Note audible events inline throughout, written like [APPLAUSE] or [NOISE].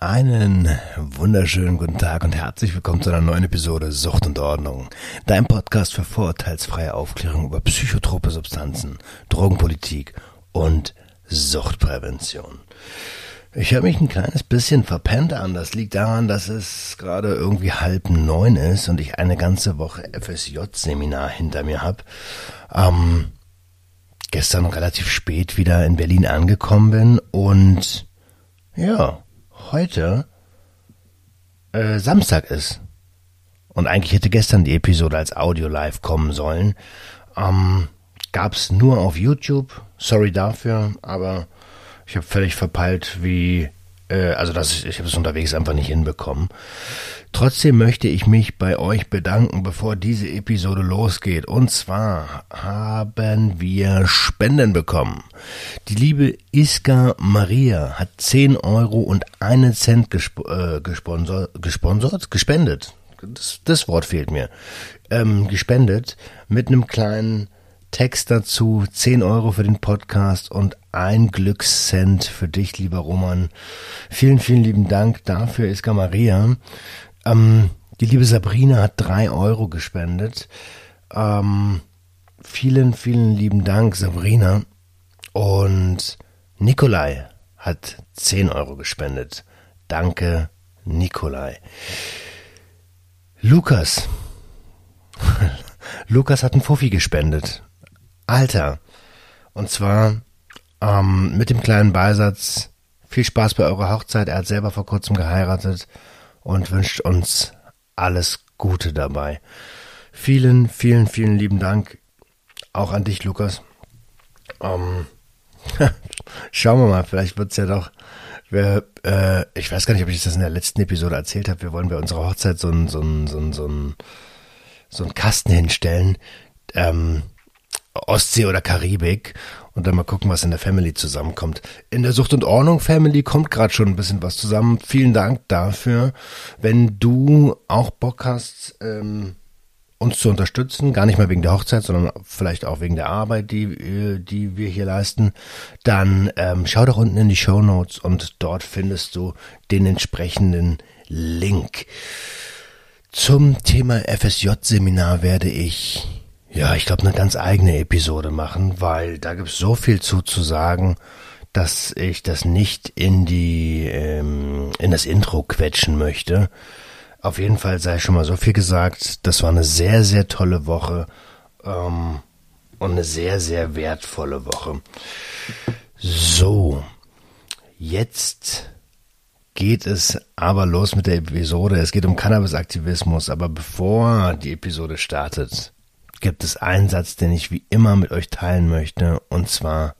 Einen wunderschönen guten Tag und herzlich willkommen zu einer neuen Episode Sucht und Ordnung. Dein Podcast für vorurteilsfreie Aufklärung über psychotrope Substanzen, Drogenpolitik und Suchtprävention. Ich höre mich ein kleines bisschen verpennt an. Das liegt daran, dass es gerade irgendwie halb neun ist und ich eine ganze Woche FSJ-Seminar hinter mir habe. Ähm, gestern relativ spät wieder in Berlin angekommen bin und ja, heute äh, Samstag ist. Und eigentlich hätte gestern die Episode als Audio live kommen sollen. Ähm, gab's nur auf YouTube. Sorry dafür, aber ich habe völlig verpeilt, wie also das, ich habe es unterwegs einfach nicht hinbekommen. Trotzdem möchte ich mich bei euch bedanken, bevor diese Episode losgeht. Und zwar haben wir Spenden bekommen. Die liebe Iska Maria hat 10 Euro und einen Cent gesp äh, gesponsert, gesponsert, gespendet. Das, das Wort fehlt mir. Ähm, gespendet mit einem kleinen Text dazu, 10 Euro für den Podcast und ein Glückscent für dich, lieber Roman. Vielen, vielen lieben Dank dafür, Iska Maria. Ähm, die liebe Sabrina hat drei Euro gespendet. Ähm, vielen, vielen lieben Dank, Sabrina. Und Nikolai hat 10 Euro gespendet. Danke, Nikolai. Lukas. [LAUGHS] Lukas hat einen Fuffi gespendet. Alter. Und zwar ähm, mit dem kleinen Beisatz, viel Spaß bei eurer Hochzeit. Er hat selber vor kurzem geheiratet und wünscht uns alles Gute dabei. Vielen, vielen, vielen lieben Dank auch an dich, Lukas. Ähm, [LAUGHS] schauen wir mal, vielleicht wird's ja doch. Wir, äh, ich weiß gar nicht, ob ich das in der letzten Episode erzählt habe. Wir wollen bei unserer Hochzeit so einen so so so so Kasten hinstellen. Ähm, Ostsee oder Karibik und dann mal gucken, was in der Family zusammenkommt. In der Sucht und Ordnung Family kommt gerade schon ein bisschen was zusammen. Vielen Dank dafür. Wenn du auch Bock hast, ähm, uns zu unterstützen, gar nicht mal wegen der Hochzeit, sondern vielleicht auch wegen der Arbeit, die, äh, die wir hier leisten, dann ähm, schau doch unten in die Show Notes und dort findest du den entsprechenden Link. Zum Thema FSJ-Seminar werde ich ja, ich glaube, eine ganz eigene Episode machen, weil da gibt's so viel zu zu sagen, dass ich das nicht in die ähm, in das Intro quetschen möchte. Auf jeden Fall sei schon mal so viel gesagt. Das war eine sehr sehr tolle Woche ähm, und eine sehr sehr wertvolle Woche. So, jetzt geht es aber los mit der Episode. Es geht um Cannabis-Aktivismus, aber bevor die Episode startet, gibt es einen Satz, den ich wie immer mit euch teilen möchte, und zwar,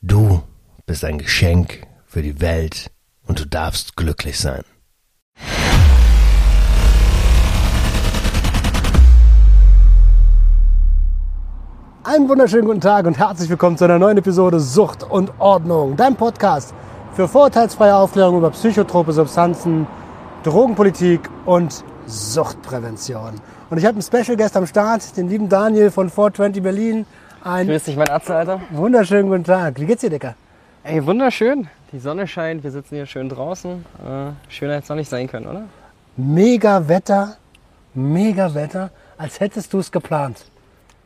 du bist ein Geschenk für die Welt und du darfst glücklich sein. Einen wunderschönen guten Tag und herzlich willkommen zu einer neuen Episode Sucht und Ordnung, dein Podcast für vorurteilsfreie Aufklärung über psychotrope Substanzen, Drogenpolitik und Suchtprävention. Und ich habe einen Special Guest am Start, den lieben Daniel von 420 Berlin. Ein Grüß dich, mein Arzt, Alter. Wunderschönen guten Tag. Wie geht's dir, Dicker? Ey, wunderschön. Die Sonne scheint, wir sitzen hier schön draußen. Äh, schöner hätte es noch nicht sein können, oder? Mega Wetter, mega Wetter, als hättest du es geplant.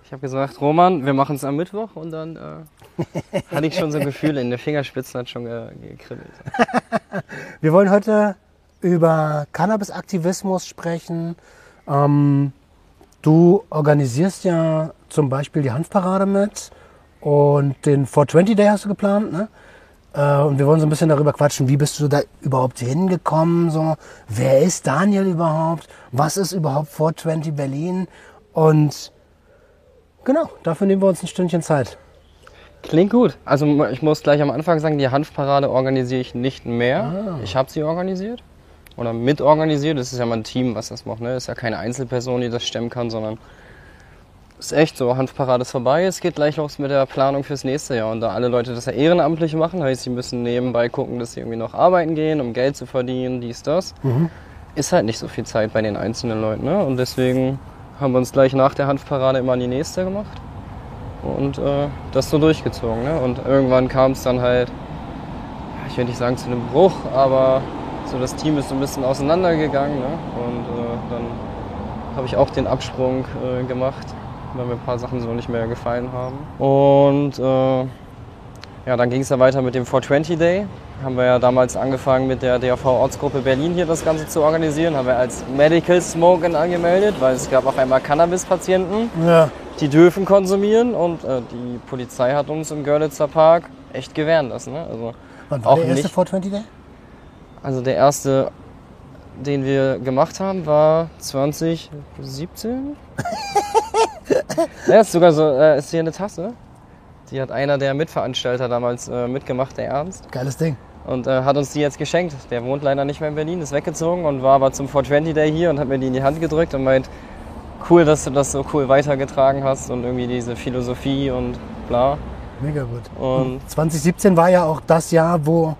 Ich habe gesagt, Roman, wir machen es am Mittwoch und dann äh, hatte ich schon so ein Gefühl, in den Fingerspitzen hat schon ge gekribbelt. [LAUGHS] wir wollen heute über Cannabis-Aktivismus sprechen, ähm, du organisierst ja zum Beispiel die Hanfparade mit und den 420 Day hast du geplant, ne? Äh, und wir wollen so ein bisschen darüber quatschen, wie bist du da überhaupt hingekommen? So, wer ist Daniel überhaupt? Was ist überhaupt 420 Berlin? Und genau, dafür nehmen wir uns ein Stündchen Zeit. Klingt gut. Also ich muss gleich am Anfang sagen, die Hanfparade organisiere ich nicht mehr. Ah. Ich habe sie organisiert oder mitorganisiert. Das ist ja mal ein Team, was das macht. Ne? Das ist ja keine Einzelperson, die das stemmen kann, sondern ist echt so. Hanfparade ist vorbei. Es geht gleich los mit der Planung fürs nächste Jahr. Und da alle Leute das ja ehrenamtlich machen, heißt, sie müssen nebenbei gucken, dass sie irgendwie noch arbeiten gehen, um Geld zu verdienen, dies, das. Mhm. Ist halt nicht so viel Zeit bei den einzelnen Leuten. Ne? Und deswegen haben wir uns gleich nach der Hanfparade immer an die nächste gemacht. Und äh, das so durchgezogen. Ne? Und irgendwann kam es dann halt, ich will nicht sagen zu einem Bruch, aber So das Team ist so ein bisschen auseinandergegangen ne? und äh, dann habe ich auch den Absprung äh, gemacht, weil mir ein paar Sachen so nicht mehr gefallen haben. Und äh, ja, dann ging es ja weiter mit dem 420 Day. Haben wir ja damals angefangen mit der DAV-Ortsgruppe Berlin hier das Ganze zu organisieren. Haben wir als Medical Smoking angemeldet, weil es gab auch einmal Cannabis-Patienten, Ja. die dürfen konsumieren und äh, die Polizei hat uns im Görlitzer Park echt gewähren lassen. Ne? Also, Wann war Auch der erste nicht. 420 Day? Also der erste, den wir gemacht haben, war 2017. [LAUGHS] ja, ist sogar so, äh, ist hier eine Tasse. Die hat einer der Mitveranstalter damals äh, mitgemacht, der Ernst. Geiles Ding. Und äh, hat uns die jetzt geschenkt. Der wohnt leider nicht mehr in Berlin, ist weggezogen und war aber zum 420 Day hier und hat mir die in die Hand gedrückt und meint, cool, dass du das so cool weitergetragen hast und irgendwie diese Philosophie und bla. Mega gut. Und 2017 war ja auch das Jahr, wo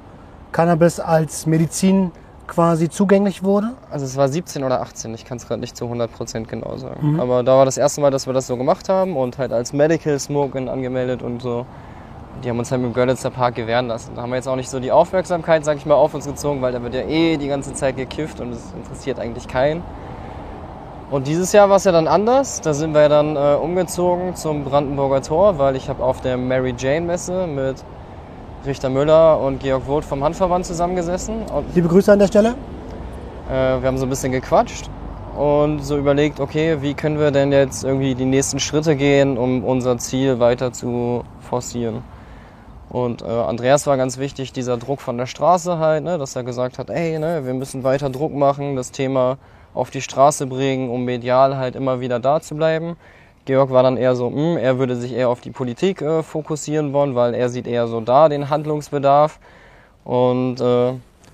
Cannabis als Medizin quasi zugänglich wurde. Also es war 17 oder 18, ich kann es gerade nicht zu 100% genau sagen. Aber da war das erste Mal, dass wir das so gemacht haben und halt als Medical Smoking angemeldet und so. Die haben uns halt mit dem Görlitzer Park gewähren lassen. Da haben wir jetzt auch nicht so die Aufmerksamkeit, sag ich mal, auf uns gezogen, weil da wird ja eh die ganze Zeit gekifft und es interessiert eigentlich keinen. Und dieses Jahr war es ja dann anders. Da sind wir dann äh, umgezogen zum Brandenburger Tor, weil ich habe auf der Mary Jane Messe mit Richter Müller und Georg Woth vom Handverband zusammengesessen. Liebe Grüße an der Stelle. äh, wir haben so ein bisschen gequatscht und so überlegt, okay, wie können wir denn jetzt irgendwie die nächsten Schritte gehen, um unser Ziel weiter zu forcieren. Und äh, Andreas war ganz wichtig, dieser Druck von der Straße halt, ne, dass er gesagt hat, ey, ne, wir müssen weiter Druck machen, das Thema auf die Straße bringen, um medial halt immer wieder da zu bleiben. Georg war dann eher so, mh, er würde sich eher auf die Politik äh, fokussieren wollen, weil er sieht eher so da den Handlungsbedarf. Und äh,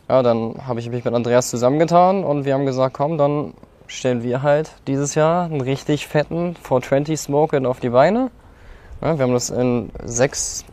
ja, dann habe ich mich mit Andreas zusammengetan und wir haben gesagt, komm, dann stellen wir halt dieses Jahr einen richtig fetten 420 Smoke auf die Beine. Ja, wir haben das in sechs,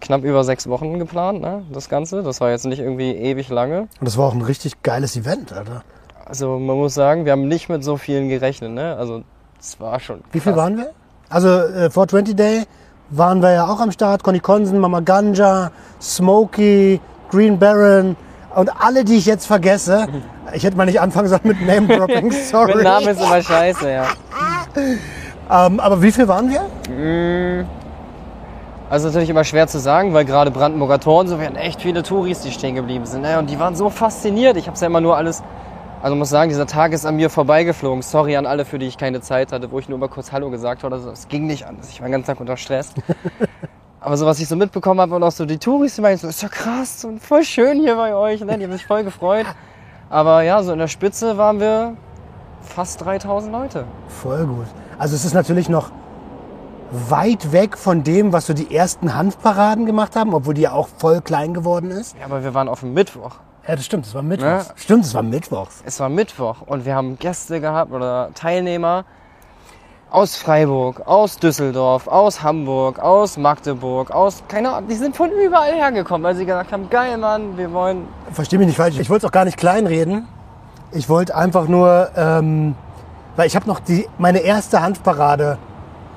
knapp über sechs Wochen geplant, ne, das Ganze. Das war jetzt nicht irgendwie ewig lange. Und das war auch ein richtig geiles Event, Alter. Also man muss sagen, wir haben nicht mit so vielen gerechnet, ne? Also es war schon. Wie viel krass. waren wir? Also äh, 420 Day waren wir ja auch am Start. Conny Consen, Mama Ganja, Smokey, Green Baron und alle, die ich jetzt vergesse. [LAUGHS] Ich hätte mal nicht anfangen sollen mit Name-Dropping, [LAUGHS] sorry. Mit Namen ist immer scheiße, ja. [LAUGHS] Ähm, aber wie viel waren wir? Also natürlich immer schwer zu sagen, weil gerade Brandenburger Tor und so, hatten echt viele Touris, die stehen geblieben sind. Ne? Und die waren so fasziniert. Ich habe es ja immer nur alles. Also muss sagen, dieser Tag ist an mir vorbeigeflogen. Sorry an alle, für die ich keine Zeit hatte, wo ich nur mal kurz Hallo gesagt habe. Also, es ging nicht anders. Ich war den ganzen Tag unter Stress. [LAUGHS] Aber so was ich so mitbekommen habe und auch so die Touris, die meinten so, ist ja krass und voll schön hier bei euch. Ne? Die haben sich voll gefreut. Aber ja, so in der Spitze waren wir fast 3000 Leute. Voll gut. Also es ist natürlich noch weit weg von dem, was so die ersten Hanfparaden gemacht haben, obwohl die ja auch voll klein geworden ist. Ja, aber wir waren auf dem Mittwoch. Ja, das stimmt, es war Mittwochs. Ja. Stimmt, es war Mittwochs. Es war Mittwoch und wir haben Gäste gehabt oder Teilnehmer aus Freiburg, aus Düsseldorf, aus Hamburg, aus Magdeburg, aus, keine Ahnung, die sind von überall hergekommen, weil sie gesagt haben, geil Mann, wir wollen, Versteh mich nicht falsch, ich wollte es auch gar nicht kleinreden. Ich wollte einfach nur, ähm, weil ich habe noch die, meine erste Hanfparade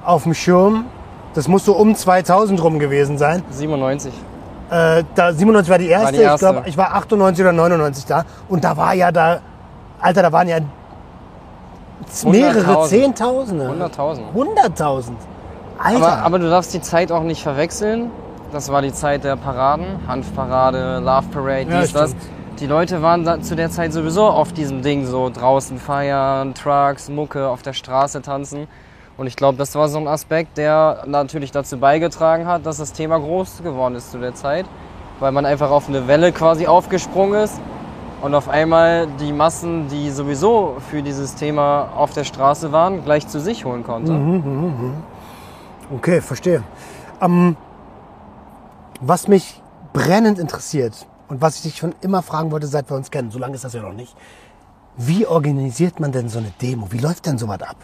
auf dem Schirm. Das muss so um 2000 rum gewesen sein. 97. Äh, da 97 war die erste. die erste. Ich glaube, ich war 98 oder 99 da. Und da war ja da, Alter, da waren ja mehrere 100.000. Zehntausende. 100.000. 100.000. Alter. Aber, aber du darfst die Zeit auch nicht verwechseln. Das war die Zeit der Paraden, Hanfparade, Love Parade, Ja, dies, das. Die Leute waren da zu der Zeit sowieso auf diesem Ding so draußen feiern, Trucks, Mucke, auf der Straße tanzen. Und ich glaube, das war so ein Aspekt, der natürlich dazu beigetragen hat, dass das Thema groß geworden ist zu der Zeit. Weil man einfach auf eine Welle quasi aufgesprungen ist und auf einmal die Massen, die sowieso für dieses Thema auf der Straße waren, gleich zu sich holen konnte. Okay, verstehe. Ähm, was mich brennend interessiert und was ich dich schon immer fragen wollte, seit wir uns kennen, so lange ist das ja noch nicht. Wie organisiert man denn so eine Demo? Wie läuft denn sowas ab?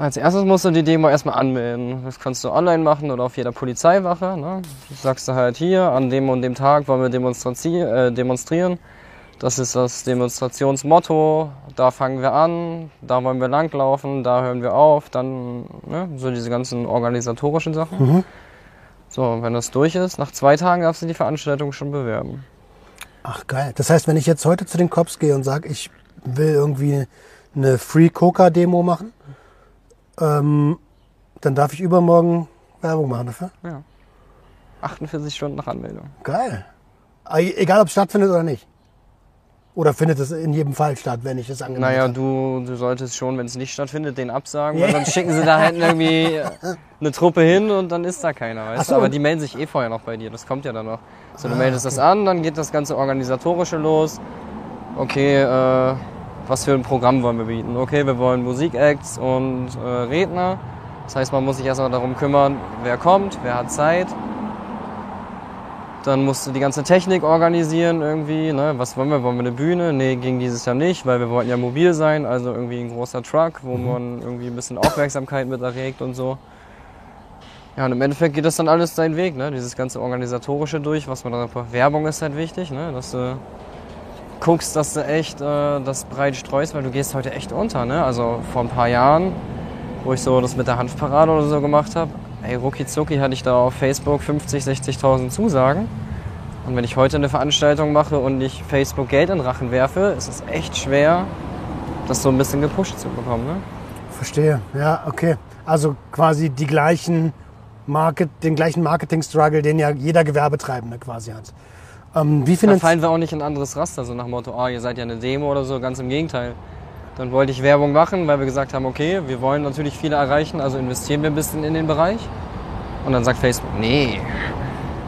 Als erstes musst du die Demo erstmal anmelden. Das kannst du online machen oder auf jeder Polizeiwache. Ne? Sagst du halt hier, an dem und dem Tag wollen wir äh, demonstrieren. Das ist das Demonstrationsmotto. Da fangen wir an, da wollen wir langlaufen, da hören wir auf. Dann ne? so diese ganzen organisatorischen Sachen. So, und wenn das durch ist, nach zwei Tagen darfst du die Veranstaltung schon bewerben. Ach geil. Das heißt, wenn ich jetzt heute zu den Cops gehe und sage, ich will irgendwie eine Free Coca Demo machen, ähm, dann darf ich übermorgen Werbung machen dafür. Ja. 48 Stunden nach Anmeldung. Geil. Egal, ob es stattfindet oder nicht. Oder findet es in jedem Fall statt, wenn ich es angemeldet Naja, habe? du, du solltest schon, wenn es nicht stattfindet, den absagen, weil sonst schicken sie da hinten [LAUGHS] irgendwie eine Truppe hin und dann ist da keiner, weißt so, du? Aber die melden sich eh vorher noch bei dir, das kommt ja dann noch. So, du meldest das an, dann geht das ganze Organisatorische los. Okay, äh, was für ein Programm wollen wir bieten? Okay, wir wollen Musikacts und äh, Redner. Das heißt, man muss sich erstmal darum kümmern, wer kommt, wer hat Zeit. Dann musst du die ganze Technik organisieren irgendwie. Ne? Was wollen wir? Wollen wir eine Bühne? Nee, ging dieses Jahr nicht, weil wir wollten ja mobil sein. Also irgendwie ein großer Truck, wo man irgendwie ein bisschen Aufmerksamkeit mit erregt und so. Ja, und im Endeffekt geht das dann alles seinen Weg, ne? Dieses ganze Organisatorische durch, was man da Werbung ist halt wichtig, ne? Dass du guckst, dass du echt äh, das breit streust, weil du gehst heute echt unter, ne? Also vor ein paar Jahren, wo ich so das mit der Hanfparade oder so gemacht habe, ey, rucki zucki hatte ich da auf Facebook 50, 60.000 Zusagen. Und wenn ich heute eine Veranstaltung mache und nicht Facebook Geld in Rachen werfe, ist es echt schwer, das so ein bisschen gepusht zu bekommen, ne? Verstehe. Ja, okay. Also quasi die gleichen Market, den gleichen Marketing-Struggle, den ja jeder Gewerbetreibende quasi hat. Ähm, wie Da fallen wir auch nicht in ein anderes Raster, so nach dem Motto, ah, ihr seid ja eine Demo oder so, ganz im Gegenteil. Dann wollte ich Werbung machen, weil wir gesagt haben, okay, wir wollen natürlich viele erreichen, also investieren wir ein bisschen in den Bereich. Und dann sagt Facebook, nee,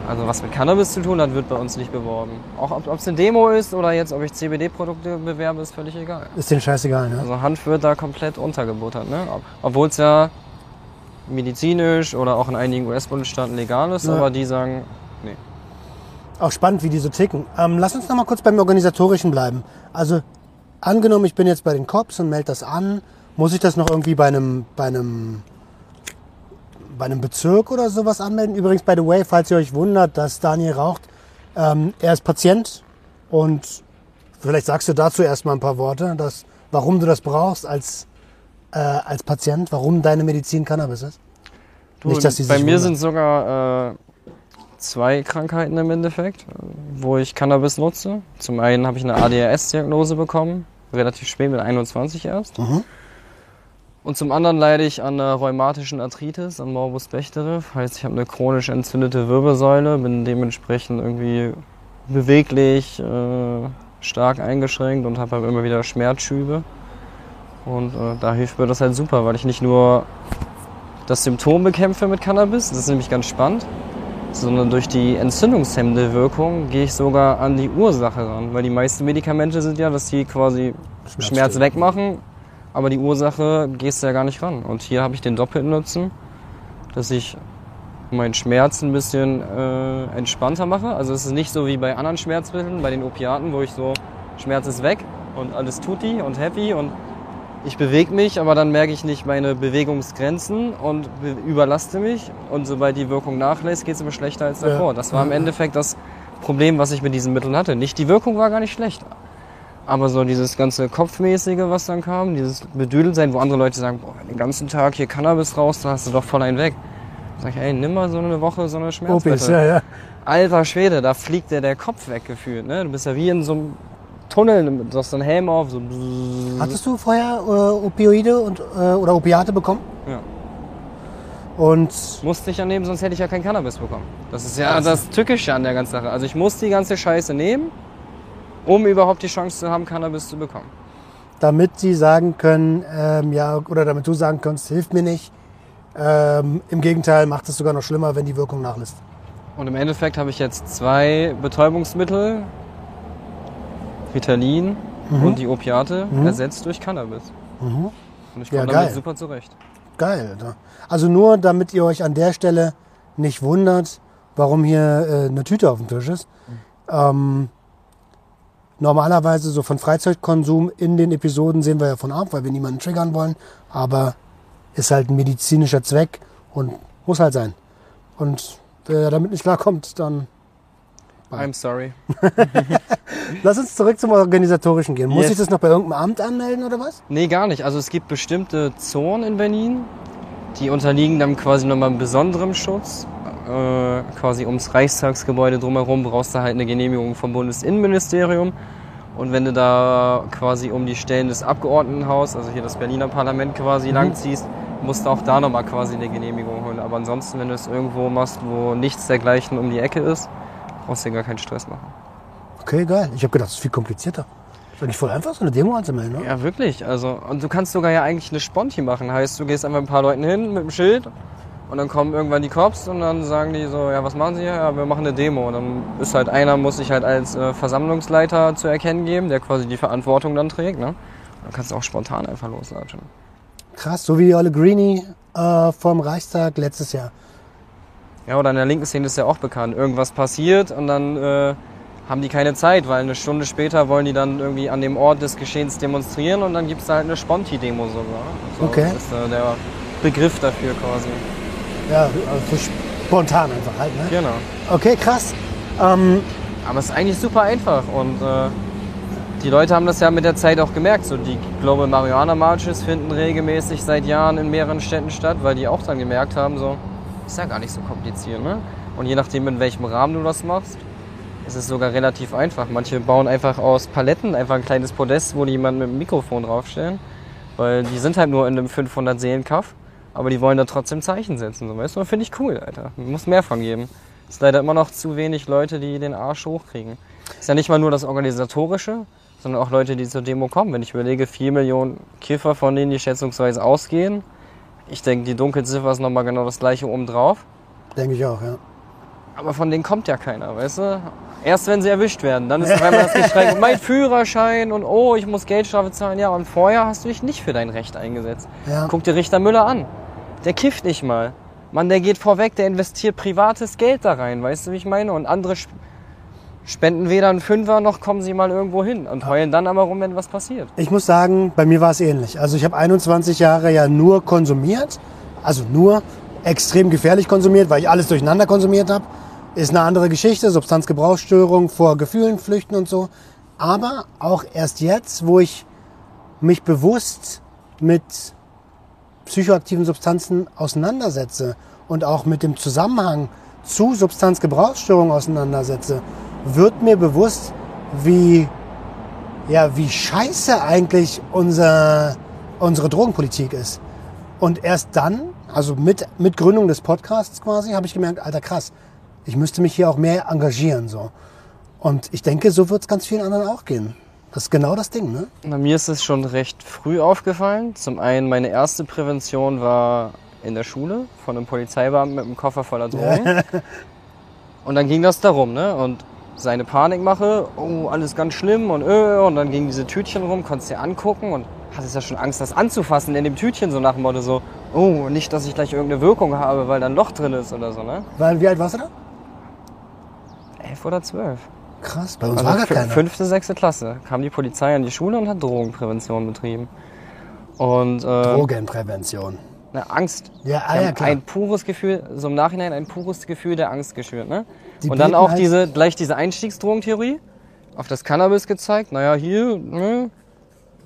also was mit Cannabis zu tun hat, wird bei uns nicht beworben. Auch ob es eine Demo ist oder jetzt, ob ich CBD-Produkte bewerbe, ist völlig egal. ist denen scheißegal, ne? Also Hanf wird da komplett untergebuttert, ne? Ob- Obwohl es ja medizinisch oder auch in einigen US-Bundesstaaten legal ist, Ja. aber die sagen. Auch spannend, wie die so ticken. Ähm, lass uns noch mal kurz beim Organisatorischen bleiben. Also angenommen, ich bin jetzt bei den Cops und melde das an, muss ich das noch irgendwie bei einem, bei einem, bei einem Bezirk oder sowas anmelden? Übrigens, by the way, falls ihr euch wundert, dass Daniel raucht, ähm, er ist Patient und vielleicht sagst du dazu erstmal ein paar Worte, dass, warum du das brauchst als, äh, als Patient, warum deine Medizin Cannabis ist. Du, Nicht, dass die bei mir wundern. sind sogar äh, zwei Krankheiten im Endeffekt, wo ich Cannabis nutze. Zum einen habe ich eine ADHS-Diagnose bekommen, relativ spät mit 21 erst. Mhm. Und zum anderen leide ich an einer rheumatischen Arthritis, an Morbus Bechterew. Heißt, ich habe eine chronisch entzündete Wirbelsäule, bin dementsprechend irgendwie beweglich, äh, stark eingeschränkt und habe halt immer wieder Schmerzschübe. Und äh, da hilft mir das halt super, weil ich nicht nur das Symptom bekämpfe mit Cannabis, das ist nämlich ganz spannend, sondern durch die entzündungshemmende Wirkung gehe ich sogar an die Ursache ran. Weil die meisten Medikamente sind ja, dass die quasi Schmerz wegmachen, aber die Ursache gehst du ja gar nicht ran. Und hier habe ich den doppelten Nutzen, dass ich meinen Schmerz ein bisschen äh, entspannter mache. Also es ist nicht so wie bei anderen Schmerzmitteln, bei den Opiaten, wo ich so, Schmerz ist weg und alles tutti und happy und ich bewege mich, aber dann merke ich nicht meine Bewegungsgrenzen und be- überlaste mich. Und sobald die Wirkung nachlässt, geht es immer schlechter als Ja. davor. Das war im Ja. Endeffekt das Problem, was ich mit diesen Mitteln hatte. Nicht die Wirkung war gar nicht schlecht. Aber so dieses ganze Kopfmäßige, was dann kam, dieses Bedüdeltsein, wo andere Leute sagen, boah, den ganzen Tag hier Cannabis raus, dann hast du doch voll einen weg. Sag ich, ey, nimm mal so eine Woche so eine Opis, Schmerzmittel. ja, ja. Alter Schwede, da fliegt dir der Kopf weggefühlt. Ne? Du bist ja wie in so einem Tunnel, du hast so einen Helm auf, so. Hattest du vorher äh, Opioide und, äh, oder Opiate bekommen? Ja. Und Musste ich ja nehmen, sonst hätte ich ja kein Cannabis bekommen. Das ist ja das Tückische an der ganzen Sache. Also ich muss die ganze Scheiße nehmen, um überhaupt die Chance zu haben, Cannabis zu bekommen. damit sie sagen können, ähm, ja, oder damit du sagen kannst, hilft mir nicht. Ähm, Im Gegenteil, macht es sogar noch schlimmer, wenn die Wirkung nachlässt. Und im Endeffekt habe ich jetzt zwei Betäubungsmittel, Ritalin und die Opiate, ersetzt durch Cannabis. Und ich Ja, komme geil. damit super zurecht. Geil. Also nur, damit ihr euch an der Stelle nicht wundert, warum hier äh, eine Tüte auf dem Tisch ist. Ähm, normalerweise so von Freizeitkonsum in den Episoden sehen wir ja von ab, weil wir niemanden triggern wollen. Aber ist halt ein medizinischer Zweck und muss halt sein. Und wer damit nicht klarkommt, dann I'm sorry. [LAUGHS] [LAUGHS] Lass uns zurück zum Organisatorischen gehen. Muss Yes. ich das noch bei irgendeinem Amt anmelden oder was? Nee, gar nicht. Also es gibt bestimmte Zonen in Berlin, die unterliegen dann quasi nochmal einem besonderen Schutz. äh, quasi ums Reichstagsgebäude drumherum brauchst du halt eine Genehmigung vom Bundesinnenministerium. Und wenn du da quasi um die Stellen des Abgeordnetenhaus, also hier das Berliner Parlament quasi Mhm. langziehst, musst du auch da nochmal quasi eine Genehmigung holen. Aber ansonsten, wenn du es irgendwo machst, wo nichts dergleichen um die Ecke ist, brauchst du dir gar keinen Stress machen. Okay, geil. Ich habe gedacht, das ist viel komplizierter. Ist eigentlich voll einfach, so eine Demo anzumelden, ne? Ja, wirklich. Also, und du kannst sogar ja eigentlich eine Sponti machen. Heißt, du gehst einfach ein paar Leuten hin mit dem Schild und dann kommen irgendwann die Cops und dann sagen die so, ja, was machen sie hier? Ja, wir machen eine Demo. Und dann ist halt einer, muss sich halt als äh, Versammlungsleiter zu erkennen geben, der quasi die Verantwortung dann trägt, ne? Dann kannst du auch spontan einfach loslatschen. Krass, so wie Olle Greenie äh, vom Reichstag letztes Jahr. Ja, oder in der linken Szene ist ja auch bekannt. Irgendwas passiert und dann äh, haben die keine Zeit, weil eine Stunde später wollen die dann irgendwie an dem Ort des Geschehens demonstrieren und dann gibt's da halt eine Sponti-Demo sogar. So, Okay. Das ist äh, der Begriff dafür quasi. Ja, also so spontan einfach halt, ne? Genau. Okay, krass. Ähm, Aber es ist eigentlich super einfach und äh, die Leute haben das ja mit der Zeit auch gemerkt. So die Global Marihuana Marches finden regelmäßig seit Jahren in mehreren Städten statt, weil die auch dann gemerkt haben, so ist ja gar nicht so kompliziert, ne? Und je nachdem in welchem Rahmen du das machst, ist es sogar relativ einfach. Manche bauen einfach aus Paletten einfach ein kleines Podest, wo die jemanden mit dem Mikrofon draufstellen, weil die sind halt nur in einem 500 Seelen Kaff, aber die wollen da trotzdem Zeichen setzen, so weißt du? Und Finde ich cool, Alter. Muss mehr von geben. Es ist leider immer noch zu wenig Leute, die den Arsch hochkriegen. Ist ja nicht mal nur das Organisatorische, sondern auch Leute, die zur Demo kommen. Wenn ich überlege, 4 Millionen Kiffer, von denen die schätzungsweise ausgehen. Ich denke, die Dunkelziffer ist nochmal genau das gleiche oben drauf. denke ich auch, ja. Aber von denen kommt ja keiner, weißt du? Erst wenn sie erwischt werden, dann ist auf einmal das Geschrei, [LAUGHS] mein Führerschein und oh, ich muss Geldstrafe zahlen. Ja, und vorher hast du dich nicht für dein Recht eingesetzt. Ja. Guck dir Richter Müller an. Der kifft nicht mal. Mann, der geht vorweg, der investiert privates Geld da rein, weißt du, wie ich meine? Und andere sp spenden weder einen Fünfer noch kommen sie mal irgendwo hin und heulen dann aber rum, wenn was passiert. Ich muss sagen, bei mir war es ähnlich. Also ich habe 21 Jahre ja nur konsumiert, also nur extrem gefährlich konsumiert, weil ich alles durcheinander konsumiert habe. Ist eine andere Geschichte, Substanzgebrauchsstörung, vor Gefühlen flüchten und so. Aber auch erst jetzt, wo ich mich bewusst mit psychoaktiven Substanzen auseinandersetze und auch mit dem Zusammenhang zu Substanzgebrauchsstörungen auseinandersetze, wird mir bewusst, wie ja, wie scheiße eigentlich unser, unsere Drogenpolitik ist. Und erst dann, also mit, mit Gründung des Podcasts quasi, habe ich gemerkt, alter krass, ich müsste mich hier auch mehr engagieren. so. Und ich denke, so wird es ganz vielen anderen auch gehen. Das ist genau das Ding, ne? Na, mir ist es schon recht früh aufgefallen. Zum einen, meine erste Prävention war in der Schule von einem Polizeibeamten mit einem Koffer voller Drogen. [LAUGHS] und dann ging das darum, ne? Und seine Panikmache, oh, alles ganz schlimm und äh, und dann gingen diese Tütchen rum, konntest dir angucken und hattest ja schon Angst, das anzufassen in dem Tütchen, so nach dem Motto so, oh, nicht, dass ich gleich irgendeine Wirkung habe, weil da ein Loch drin ist oder so, ne? Weil, wie alt warst du da? Elf oder zwölf. Krass, bei uns Also war gar keiner. fünfte, sechste Klasse kam die Polizei an die Schule und hat Drogenprävention betrieben. Und äh, Drogenprävention. Na, Angst. Ja, ah, ja, klar. Ein pures Gefühl, so im Nachhinein ein pures Gefühl der Angst geschürt. Ne? Die und dann auch halt- diese, gleich diese Einstiegsdrogentheorie, auf das Cannabis gezeigt. Naja, hier, ne,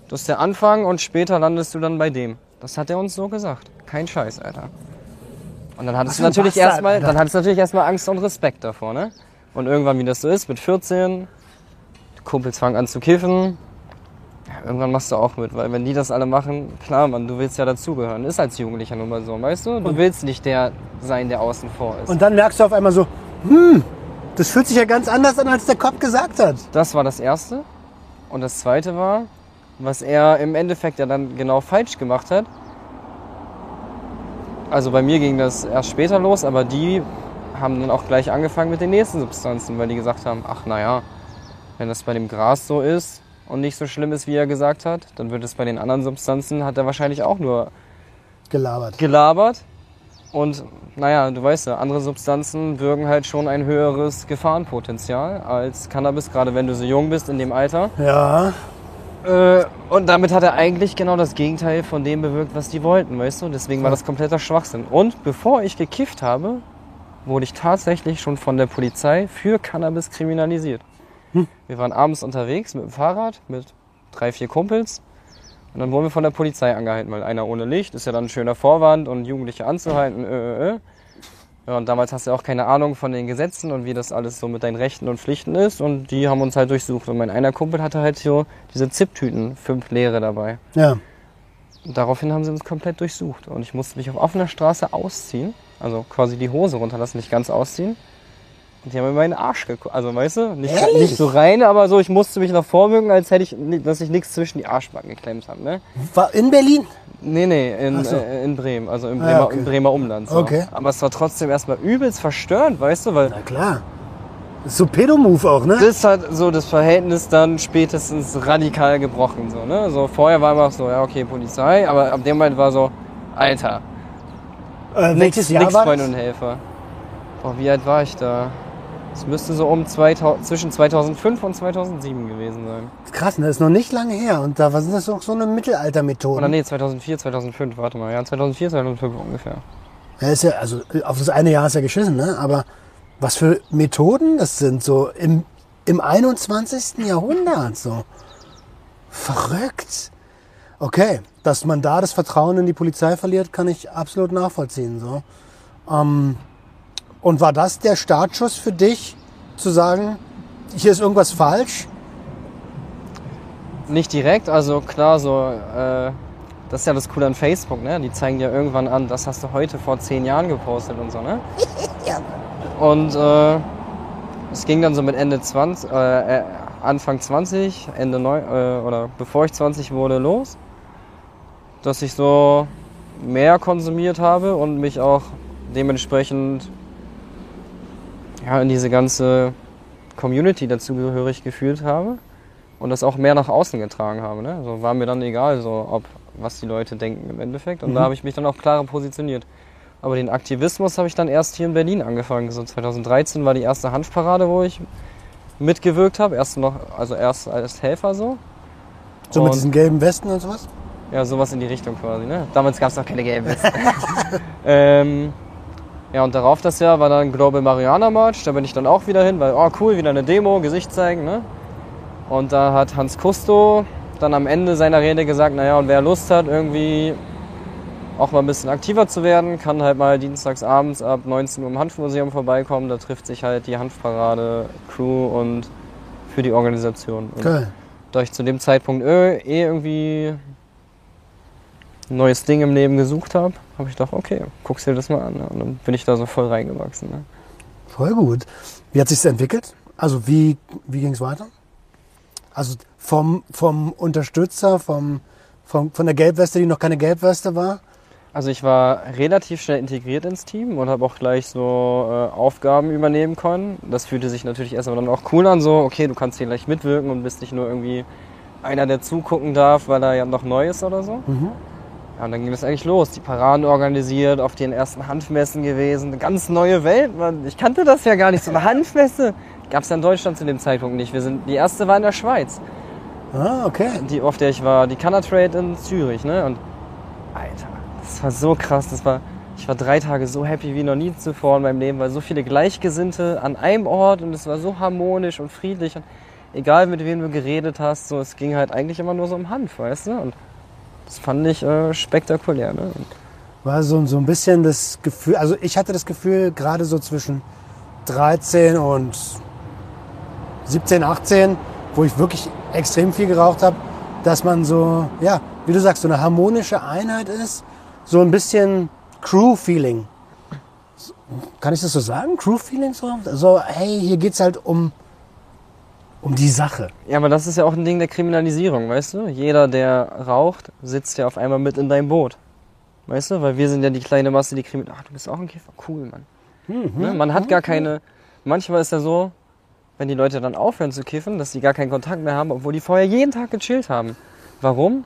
das ist der Anfang und später landest du dann bei dem. Das hat er uns so gesagt. Kein Scheiß, Alter. Und dann hattest du natürlich erstmal, dann hattest du natürlich erstmal Angst und Respekt davor, ne? Und irgendwann, wie das so ist, mit 14, die Kumpels fangen an zu kiffen. Ja, irgendwann machst du auch mit, weil wenn die das alle machen, klar, man, du willst ja dazugehören. Ist als Jugendlicher nun mal so, weißt du? Du willst nicht der sein, der außen vor ist. Und dann merkst du auf einmal so, hm, das fühlt sich ja ganz anders an, als der Kopf gesagt hat. Das war das Erste. Und das Zweite war, was er im Endeffekt ja dann genau falsch gemacht hat. Also bei mir ging das erst später los, aber die haben dann auch gleich angefangen mit den nächsten Substanzen, weil die gesagt haben, ach naja, wenn das bei dem Gras so ist und nicht so schlimm ist, wie er gesagt hat, dann wird es bei den anderen Substanzen, hat er wahrscheinlich auch nur Gelabert. gelabert. Und naja, du weißt ja, andere Substanzen wirken halt schon ein höheres Gefahrenpotenzial als Cannabis, gerade wenn du so jung bist in dem Alter. Ja, Äh, und damit hat er eigentlich genau das Gegenteil von dem bewirkt, was die wollten, weißt du? Deswegen war das kompletter Schwachsinn. Und bevor ich gekifft habe, wurde ich tatsächlich schon von der Polizei für Cannabis kriminalisiert. Wir waren abends unterwegs mit dem Fahrrad, mit drei, vier Kumpels. Und dann wurden wir von der Polizei angehalten, weil einer ohne Licht ist ja dann ein schöner Vorwand und Jugendliche anzuhalten. Äh, äh, äh. Ja, und damals hast du auch keine Ahnung von den Gesetzen und wie das alles so mit deinen Rechten und Pflichten ist. Und die haben uns halt durchsucht. Und mein einer Kumpel hatte halt so diese Zip-Tüten, fünf leere dabei. Ja. Daraufhin haben sie uns komplett durchsucht. Und ich musste mich auf offener Straße ausziehen. Also quasi die Hose runterlassen, nicht ganz ausziehen. Und die haben mir meinen Arsch geguckt. Also weißt du, nicht, nicht so rein, aber so, ich musste mich noch vorbeugen, als hätte ich, dass ich nichts zwischen die Arschbacken geklemmt habe. Ne? War in Berlin? Nee, nee, in, so. äh, in Bremen, also im Ah, Bremer, okay. im Bremer Umland. So. Okay. Aber es war trotzdem erstmal übelst verstörend, weißt du, weil Na klar. So Pedo-Move auch, ne? das hat so das Verhältnis dann spätestens radikal gebrochen. So, ne? so vorher war immer so, ja okay, Polizei, aber ab dem Moment war so, Alter, Äh, nix, welches Jahr nix war Freunde das? und Helfer. Boah, wie alt war ich da? Es müsste so um 2000, zwischen 2005 und 2007 gewesen sein. Krass, ne? das ist noch nicht lange her. Und da sind das doch so eine Mittelaltermethode. Oder nee, 2004, 2005, warte mal. Ja, 2004, 2005 ungefähr. Ja, ist ja, also auf das eine Jahr ist ja geschissen, ne? Aber was für Methoden das sind, so im, im 21. Jahrhundert, so. Verrückt. Okay, dass man da das Vertrauen in die Polizei verliert, kann ich absolut nachvollziehen, so. Ähm, und war das der Startschuss für dich, zu sagen, hier ist irgendwas falsch? Nicht direkt, also klar, so, äh, das ist ja das Coole an Facebook, ne? Die zeigen dir irgendwann an, das hast du heute vor zehn Jahren gepostet und so, ne? [LAUGHS] Ja. Und äh, es ging dann so mit Ende 20, äh, äh, Anfang 20, Ende 9, äh, oder bevor ich 20 wurde, los, dass ich so mehr konsumiert habe und mich auch dementsprechend ja, in diese ganze Community dazugehörig gefühlt habe und das auch mehr nach außen getragen habe. Ne? So war mir dann egal, so ob was die Leute denken im Endeffekt. Und da habe ich mich dann auch klarer positioniert. Aber den Aktivismus habe ich dann erst hier in Berlin angefangen. So 2013 war die erste Hanfparade, wo ich mitgewirkt habe. Erst noch, also erst als Helfer so. So mit Und- diesen gelben Westen und sowas? ja, sowas in die Richtung quasi. Ne? Damals gab es noch keine gelben Westen. [LAUGHS] ähm, ja, und darauf das Jahr war dann Global Marihuana March. Da bin ich dann auch wieder hin, weil, oh cool, wieder eine Demo, Gesicht zeigen. Ne? Und da hat Hans Kusto dann am Ende seiner Rede gesagt, naja, und wer Lust hat, irgendwie auch mal ein bisschen aktiver zu werden, kann halt mal dienstags abends ab 19 Uhr im Hanfmuseum vorbeikommen. Da trifft sich halt die Hanfparade, Crew und für die Organisation. Und Geil. da ich zu dem Zeitpunkt eh eh irgendwie ein neues Ding im Leben gesucht habe, habe ich gedacht, okay, guck's dir das mal an. Ne? Und dann bin ich da so voll reingewachsen. Ne? Voll gut. Wie hat sich's entwickelt? Also wie, wie ging's weiter? Also vom, vom Unterstützer, vom, vom, von der Gelbweste, die noch keine Gelbweste war? Also ich war relativ schnell integriert ins Team und habe auch gleich so äh, Aufgaben übernehmen können. Das fühlte sich natürlich erstmal dann auch cool an, so okay, du kannst hier gleich mitwirken und bist nicht nur irgendwie einer, der zugucken darf, weil er ja noch neu ist oder so. Ja, und dann ging es eigentlich los. Die Paraden organisiert, auf den ersten Hanfmessen gewesen. Eine ganz neue Welt. Man, ich kannte das ja gar nicht. So eine Hanfmesse gab es ja in Deutschland zu dem Zeitpunkt nicht. Wir sind, die erste war in der Schweiz, Ah, okay. die, auf der ich war. Die Cannatrade in Zürich. Ne? Und Alter, das war so krass. Das war, ich war drei Tage so happy wie noch nie zuvor in meinem Leben, weil so viele Gleichgesinnte an einem Ort und es war so harmonisch und friedlich. Und egal mit wem du geredet hast, so, es ging halt eigentlich immer nur so um Hanf, weißt du? Und das fand ich äh, spektakulär. Ne? War so, so ein bisschen das Gefühl, also ich hatte das Gefühl, gerade so zwischen 13 und 17, 18, wo ich wirklich extrem viel geraucht habe, dass man so, ja, wie du sagst, so eine harmonische Einheit ist, so ein bisschen Crew-Feeling. Kann ich das so sagen? Crew-Feeling so? So, hey, hier geht's halt um, um die Sache. Ja, aber das ist ja auch ein Ding der Kriminalisierung, weißt du? Jeder, der raucht, sitzt ja auf einmal mit in deinem Boot. Weißt du? Weil wir sind ja die kleine Masse, die kriminell. Ach, du bist auch ein Käfer. Cool, Mann. Ne? Man hat gar keine. Manchmal ist ja so, wenn die Leute dann aufhören zu kiffen, dass sie gar keinen Kontakt mehr haben, obwohl die vorher jeden Tag gechillt haben. Warum?